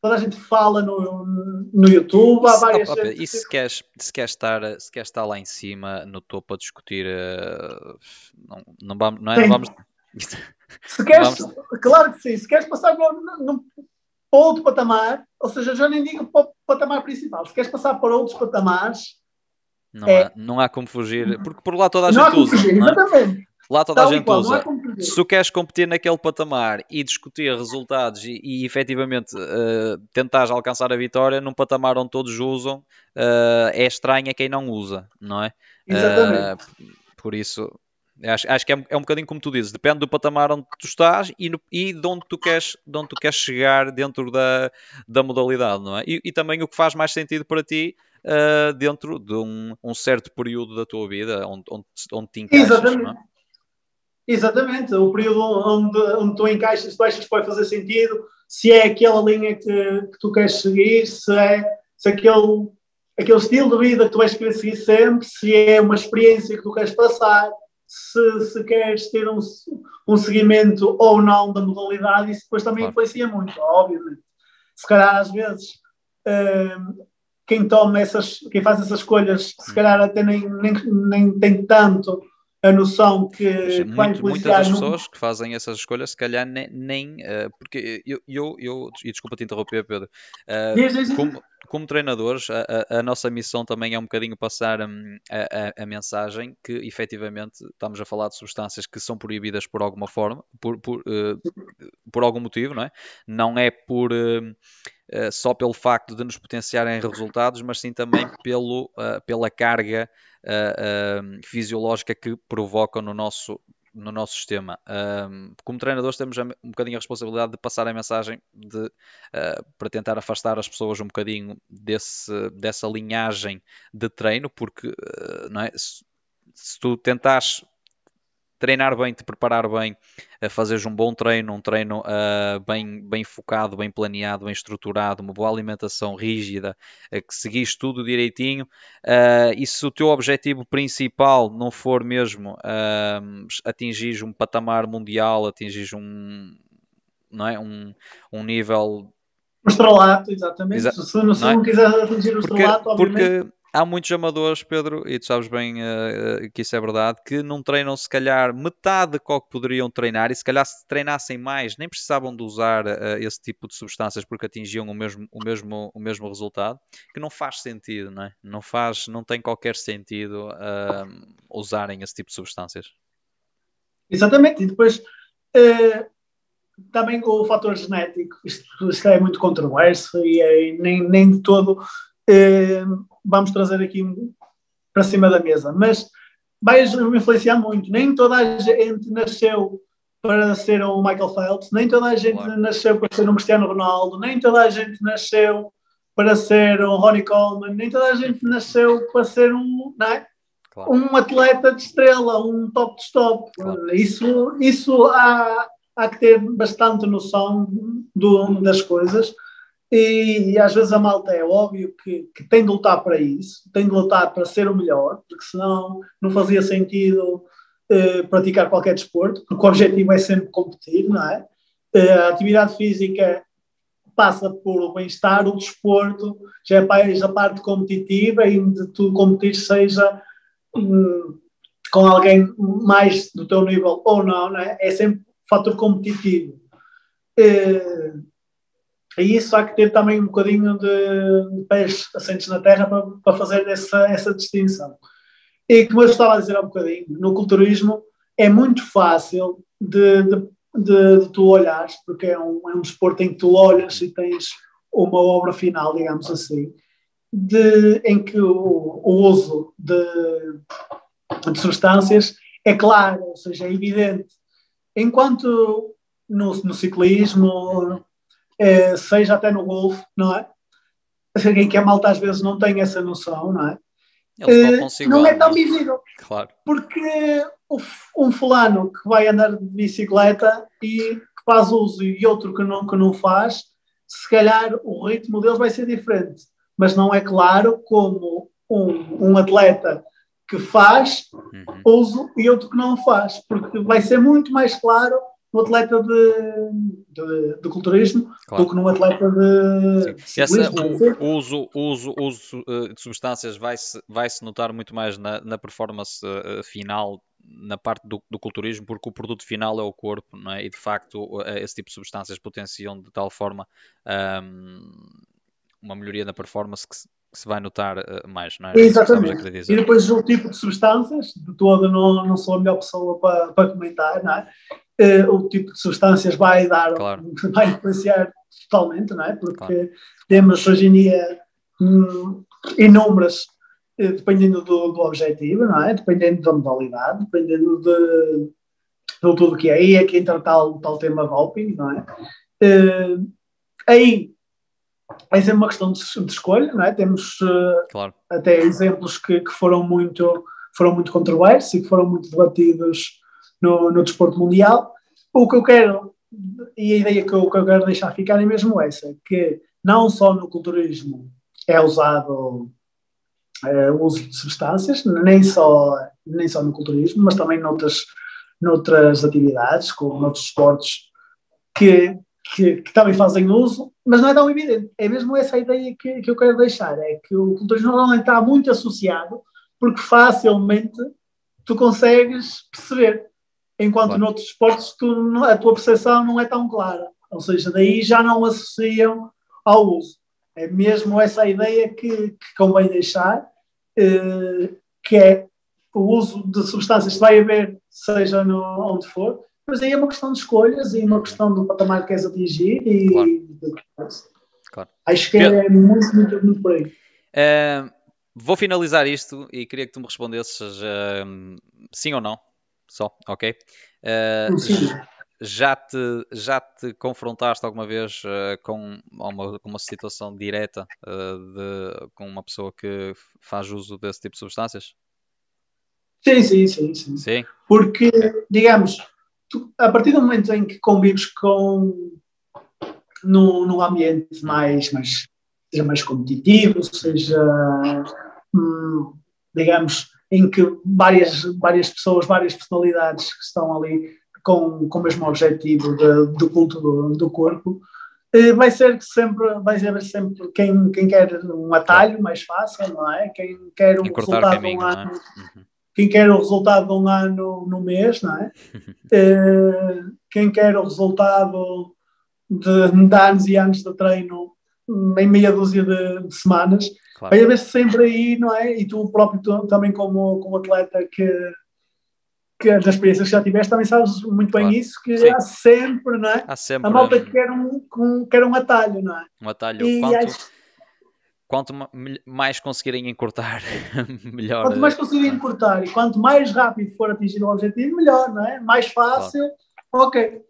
toda a gente fala no, no YouTube, há várias. Oh, e se queres, se, queres estar, se queres estar lá em cima, no topo, a discutir, uh, não, não, vamos, não é? Não vamos... [laughs] Se queres, vamos... claro que sim, se queres passar para outro patamar, ou seja, já nem digo para o patamar principal, se queres passar para outros patamares. Não, é... há, não há como fugir, porque por lá toda a gente usa. Fugir, não é? Exatamente. Lá toda Tal a gente qual, usa. É se tu queres competir naquele patamar e discutir resultados e, e efetivamente uh, tentares alcançar a vitória num patamar onde todos usam, uh, é estranho a quem não usa, não é? Exatamente. Uh, por isso, acho, acho que é, é, um bocadinho como tu dizes, depende do patamar onde tu estás e, no, e de, onde tu queres, de onde tu queres chegar dentro da, da modalidade, não é? E, e também o que faz mais sentido para ti Uh, dentro de um, um, certo período da tua vida onde, onde, onde te encaixas. Exatamente. É? Exatamente, o período onde, onde tu encaixas, tu achas que vai fazer sentido, se é aquela linha que, que tu queres seguir, se é se aquele, aquele estilo de vida que tu vais querer seguir sempre, se é uma experiência que tu queres passar, se, se queres ter um, um seguimento ou não da modalidade, isso depois também influencia muito, obviamente. Se calhar às vezes hum, quem toma essas, quem faz essas escolhas, se calhar até nem, nem, nem tem tanto a noção que Muito, vai muitas das pessoas que fazem essas escolhas, se calhar nem, nem uh, porque eu, eu, eu, e desculpa te interromper, Pedro, uh, como, como treinadores, a, a, a, nossa missão também é um bocadinho passar um, a, a, mensagem que efetivamente estamos a falar de substâncias que são proibidas por alguma forma, por, por, uh, por algum motivo, não é? Não é por. só pelo facto de nos potenciarem resultados, mas sim também pelo, pela carga uh, fisiológica que provocam no nosso, no nosso sistema. como treinadores temos um bocadinho a responsabilidade de passar a mensagem de, uh, para tentar afastar as pessoas um bocadinho desse, dessa linhagem de treino, porque uh, não é? se, se tu tentares treinar bem, te preparar bem, a fazeres um bom treino, um treino uh, bem, bem focado, bem planeado, bem estruturado, uma boa alimentação rígida, uh, que seguis tudo direitinho. Uh, e se o teu objetivo principal não for mesmo uh, atingir um patamar mundial, atingir um, não é? um, um nível. O estrelato, exatamente. Exa se, não, se não, é? não quiser atingir o estrelato, obviamente. Porque há muitos amadores, Pedro, e tu sabes bem uh, que isso é verdade, que não treinam se calhar metade do que poderiam treinar e se calhar se treinassem mais nem precisavam de usar uh, esse tipo de substâncias porque atingiam o mesmo, o, mesmo, o mesmo resultado, que não faz sentido, não é? Não faz, não tem qualquer sentido uh, usarem esse tipo de substâncias. Exatamente, e depois também o fator genético, isto, isto, é muito controverso e é, nem, nem de todo vamos trazer aqui para cima da mesa. Mas vai influenciar muito. Nem toda a gente nasceu para ser um Michael Phelps, nem toda a gente claro. nasceu para ser um Cristiano Ronaldo, nem toda a gente nasceu para ser um Ronnie Coleman, nem toda a gente nasceu para ser um, é? claro. um atleta de estrela, um top de top. Claro. Isso, isso há, há que ter bastante noção do, das coisas. E, e, às vezes a malta é óbvio que, que, tem de lutar para isso, tem de lutar para ser o melhor, porque senão não fazia sentido eh, praticar qualquer desporto, porque o objetivo é sempre competir, não é? Eh, a atividade física passa por o bem-estar, o desporto já é mais a parte competitiva e de tu competir seja hum, com alguém mais do teu nível ou não, não é? é sempre fator competitivo. Eh, e isso há que ter também um bocadinho de, de pés assentes na terra para, para fazer essa, essa distinção. E como eu estava a dizer há um bocadinho, no culturismo é muito fácil de, de, de, de tu olhares, porque é um, é um desporto em que tu olhas e tens uma obra final, digamos assim, de, em que o, o uso de, de substâncias é claro, ou seja, é evidente. Enquanto no, no ciclismo, é, seja até no golfe, não é? Que a malta às vezes não tem essa noção, não é? Uh, não é tão visível. Claro. Porque um fulano que vai andar de bicicleta e que faz uso e outro que não, que não faz, se calhar o ritmo deles vai ser diferente. Mas não é claro como um, um atleta que faz uhum. uso e outro que não faz, porque vai ser muito mais claro no atleta de, de, de culturismo claro. do que num atleta de Sim. Essa, o, uso, uso, uso uh, de substâncias vai-se vai -se notar muito mais na, na performance uh, final na parte do, do, culturismo, porque o produto final é o corpo, não é? E de facto, esse tipo de substâncias potenciam de tal forma um, uma melhoria na performance que se, que se vai notar uh, mais, não é? Exatamente. E depois o tipo de substâncias, de todo não, não sou a melhor pessoa para, para comentar, não é? Uh, o tipo de substâncias vai dar, claro. [laughs] vai influenciar totalmente, não é? Porque claro. temos hoje em dia hum, inúmeras eh, dependendo do, do, objetivo, não é? Dependendo da modalidade, dependendo de, de tudo que é. Aí é que entra tal, tal tema doping, não é? Uh, aí é sempre uma questão de, de, escolha, não é? Temos uh, claro. até exemplos que, que, foram muito foram muito controversos e que foram muito debatidos no, no desporto mundial. O que eu quero e a ideia que eu, que eu quero deixar ficar é mesmo essa, que não só no culturismo é usado uh, o uso de substâncias, nem só, nem só no culturismo, mas também noutras, noutras atividades, como noutros esportes que, que, que, também fazem uso, mas não é tão evidente. É mesmo essa a ideia que, que eu quero deixar, é que o culturismo normalmente está muito associado, porque facilmente tu consegues perceber, enquanto claro. noutros esportes tu, a tua percepção não é tão clara. Ou seja, daí já não associam ao uso. É mesmo essa ideia que, que convém deixar, eh, que é o uso de substâncias que vai haver, seja no, onde for, mas aí é uma questão de escolhas e uma questão do patamar que queres atingir e claro. claro. acho que é muito, muito, muito por aí. Uh, vou finalizar isto e queria que tu me respondesses uh, sim ou não, só, ok? Uh, sim já te, já te confrontaste alguma vez uh, com, uma, com uma situação direta uh, de, com uma pessoa que faz uso desse tipo de substâncias? Sim, sim, sim. Sim. sim? Porque, digamos, tu, a partir do momento em que convives com num, num ambiente mais, mais, seja mais competitivo, seja, hum, digamos, em que várias, várias pessoas, várias personalidades que estão ali com, com o mesmo objetivo de, do culto do, do corpo, eh, vai ser sempre, vai ser sempre quem, quem quer um atalho mais fácil, não é? Quem quer um resultado caminho, de um é? ano, é? uhum. quem quer o resultado de um ano no mês, não é? [laughs] Eh, quem quer o resultado de, de anos e anos de treino em meia dúzia de, de semanas, claro. vai haver sempre aí, não é? E tu próprio tu, também como, como atleta que que das experiências que já tiveste também sabes muito bem claro. isso, que Sim. há sempre, não é? Há sempre. A malta que quer um, um, quer um atalho, não é? Um atalho. E quanto, acho... quanto mais conseguirem encurtar, [laughs] melhor. Quanto mais conseguirem encurtar e quanto mais rápido for atingir o objetivo, melhor, não é? Mais fácil, claro. ok.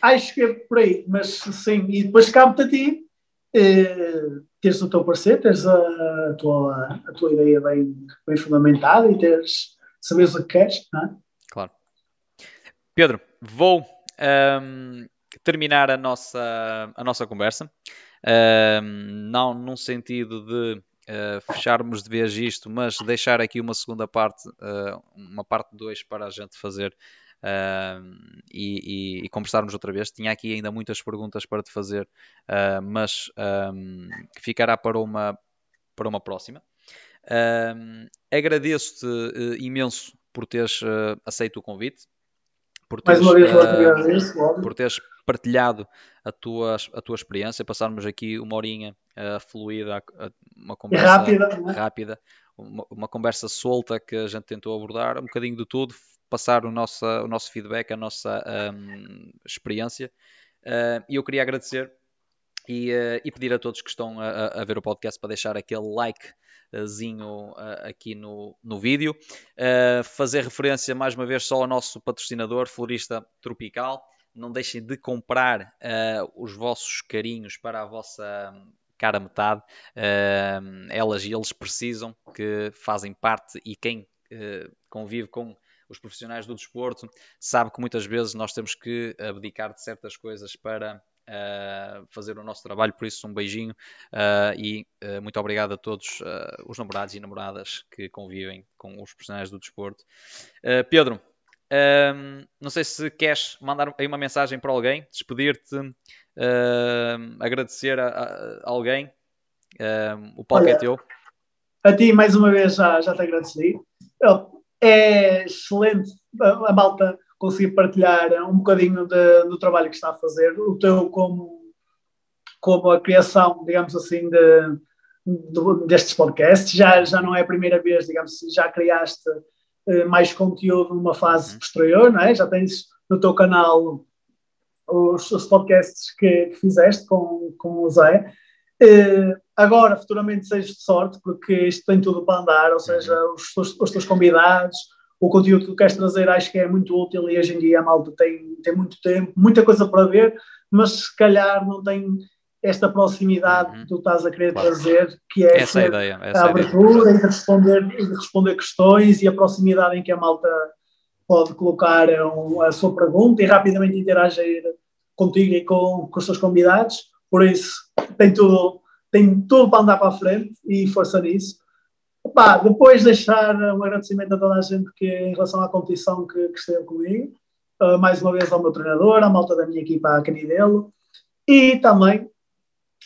Acho que é por aí, mas sim, e depois cabe-te a ti eh, teres o teu parecer, teres a, a, tua, a tua ideia bem, bem fundamentada e teres saberes o que queres, não é? Claro. Pedro, vou um, terminar a nossa, a nossa conversa. Um, não num sentido de uh, fecharmos de vez isto, mas deixar aqui uma segunda parte, uh, uma parte 2 para a gente fazer uh, e, e, e, conversarmos outra vez. Tinha aqui ainda muitas perguntas para te fazer, uh, mas um, ficará para uma, para uma próxima. Agradeço-te uh, imenso por teres uh, aceito o convite, por teres, Mais uma vez, uh, por teres partilhado a tua, a tua experiência, passarmos aqui uma horinha uh, fluida, uma conversa rápida, rápida uma, uma, conversa solta que a gente tentou abordar, um bocadinho de tudo, passar o nosso, o nosso feedback, a nossa um, experiência. E eu queria agradecer E, uh, e, pedir a todos que estão a, a, ver o podcast para deixar aquele likezinho uh, aqui no, no vídeo. Uh, fazer referência mais uma vez só ao nosso patrocinador, Florista Tropical. Não deixem de comprar os vossos carinhos para a vossa cara metade. elas e eles precisam, que fazem parte e quem convive com os profissionais do desporto sabe que muitas vezes nós temos que abdicar de certas coisas para uh, fazer o nosso trabalho. Por isso, um beijinho uh, e uh, muito obrigado a todos os namorados e namoradas que convivem com os profissionais do desporto. Pedro, não sei se queres mandar aí uma mensagem para alguém, despedir-te, agradecer a, a alguém. o palco é Olha, é teu. A ti, mais uma vez, já, já te agradeci. É excelente a, malta conseguir partilhar um bocadinho de, do trabalho que está a fazer, o teu como, como a criação, digamos assim, de, de, destes podcasts. Já, já não é a primeira vez, digamos, já criaste eh, mais conteúdo numa fase uhum. posterior, não é? Já tens no teu canal os, os podcasts que, que, fizeste com, com o Zé. Eh, agora, futuramente, seja de sorte, porque isto tem tudo para andar, ou seja, uhum. os, os, os teus convidados, o conteúdo que tu queres trazer acho que é muito útil e hoje em dia a malta tem, tem muito tempo, muita coisa para ver, mas se calhar não tem esta proximidade uhum. que tu estás a querer claro. trazer, que é essa a, ideia, essa a abertura e de, responder, e de responder questões e a proximidade em que a malta pode colocar a, a sua pergunta e rapidamente interagir contigo e com, com os seus convidados. Por isso, tem tudo, tem tudo para andar para a frente e força nisso. Opa, depois deixar um agradecimento a toda a gente que, em relação à competição que, que esteve comigo, uh, mais uma vez ao meu treinador, à malta da minha equipa, a Canidelo, e também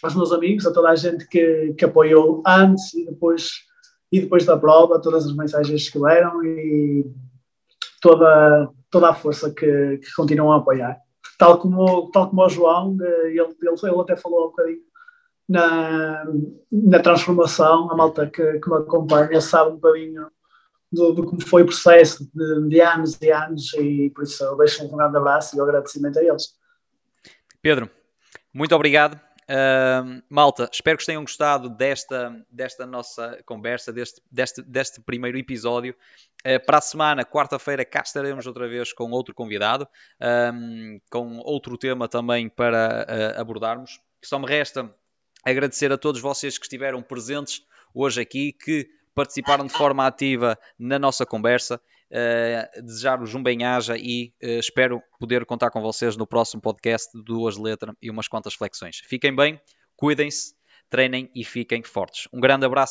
aos meus amigos, a toda a gente que, que apoiou antes e depois, e depois da prova, todas as mensagens que deram e toda, toda a força que, que continuam a apoiar. Tal como, tal como o João, eh, ele, ele, ele até falou um bocadinho na, na transformação, a malta que, que me acompanha sabe um bocadinho do, do como foi o processo de, de, anos e anos e por isso eu deixo um grande abraço e um agradecimento a eles. Pedro, muito obrigado. Uh, malta, espero que tenham gostado desta, desta nossa conversa, deste, deste, deste primeiro episódio. Uh, para a semana, quarta-feira, cá estaremos outra vez com outro convidado, com outro tema também para uh, abordarmos. Só me resta agradecer a todos vocês que estiveram presentes hoje aqui, que participaram de forma ativa na nossa conversa. Uh, Desejar-vos um bem-aja e uh, espero poder contar com vocês no próximo podcast de duas letras e umas quantas flexões. Fiquem bem, cuidem-se, treinem e fiquem fortes. Um grande abraço.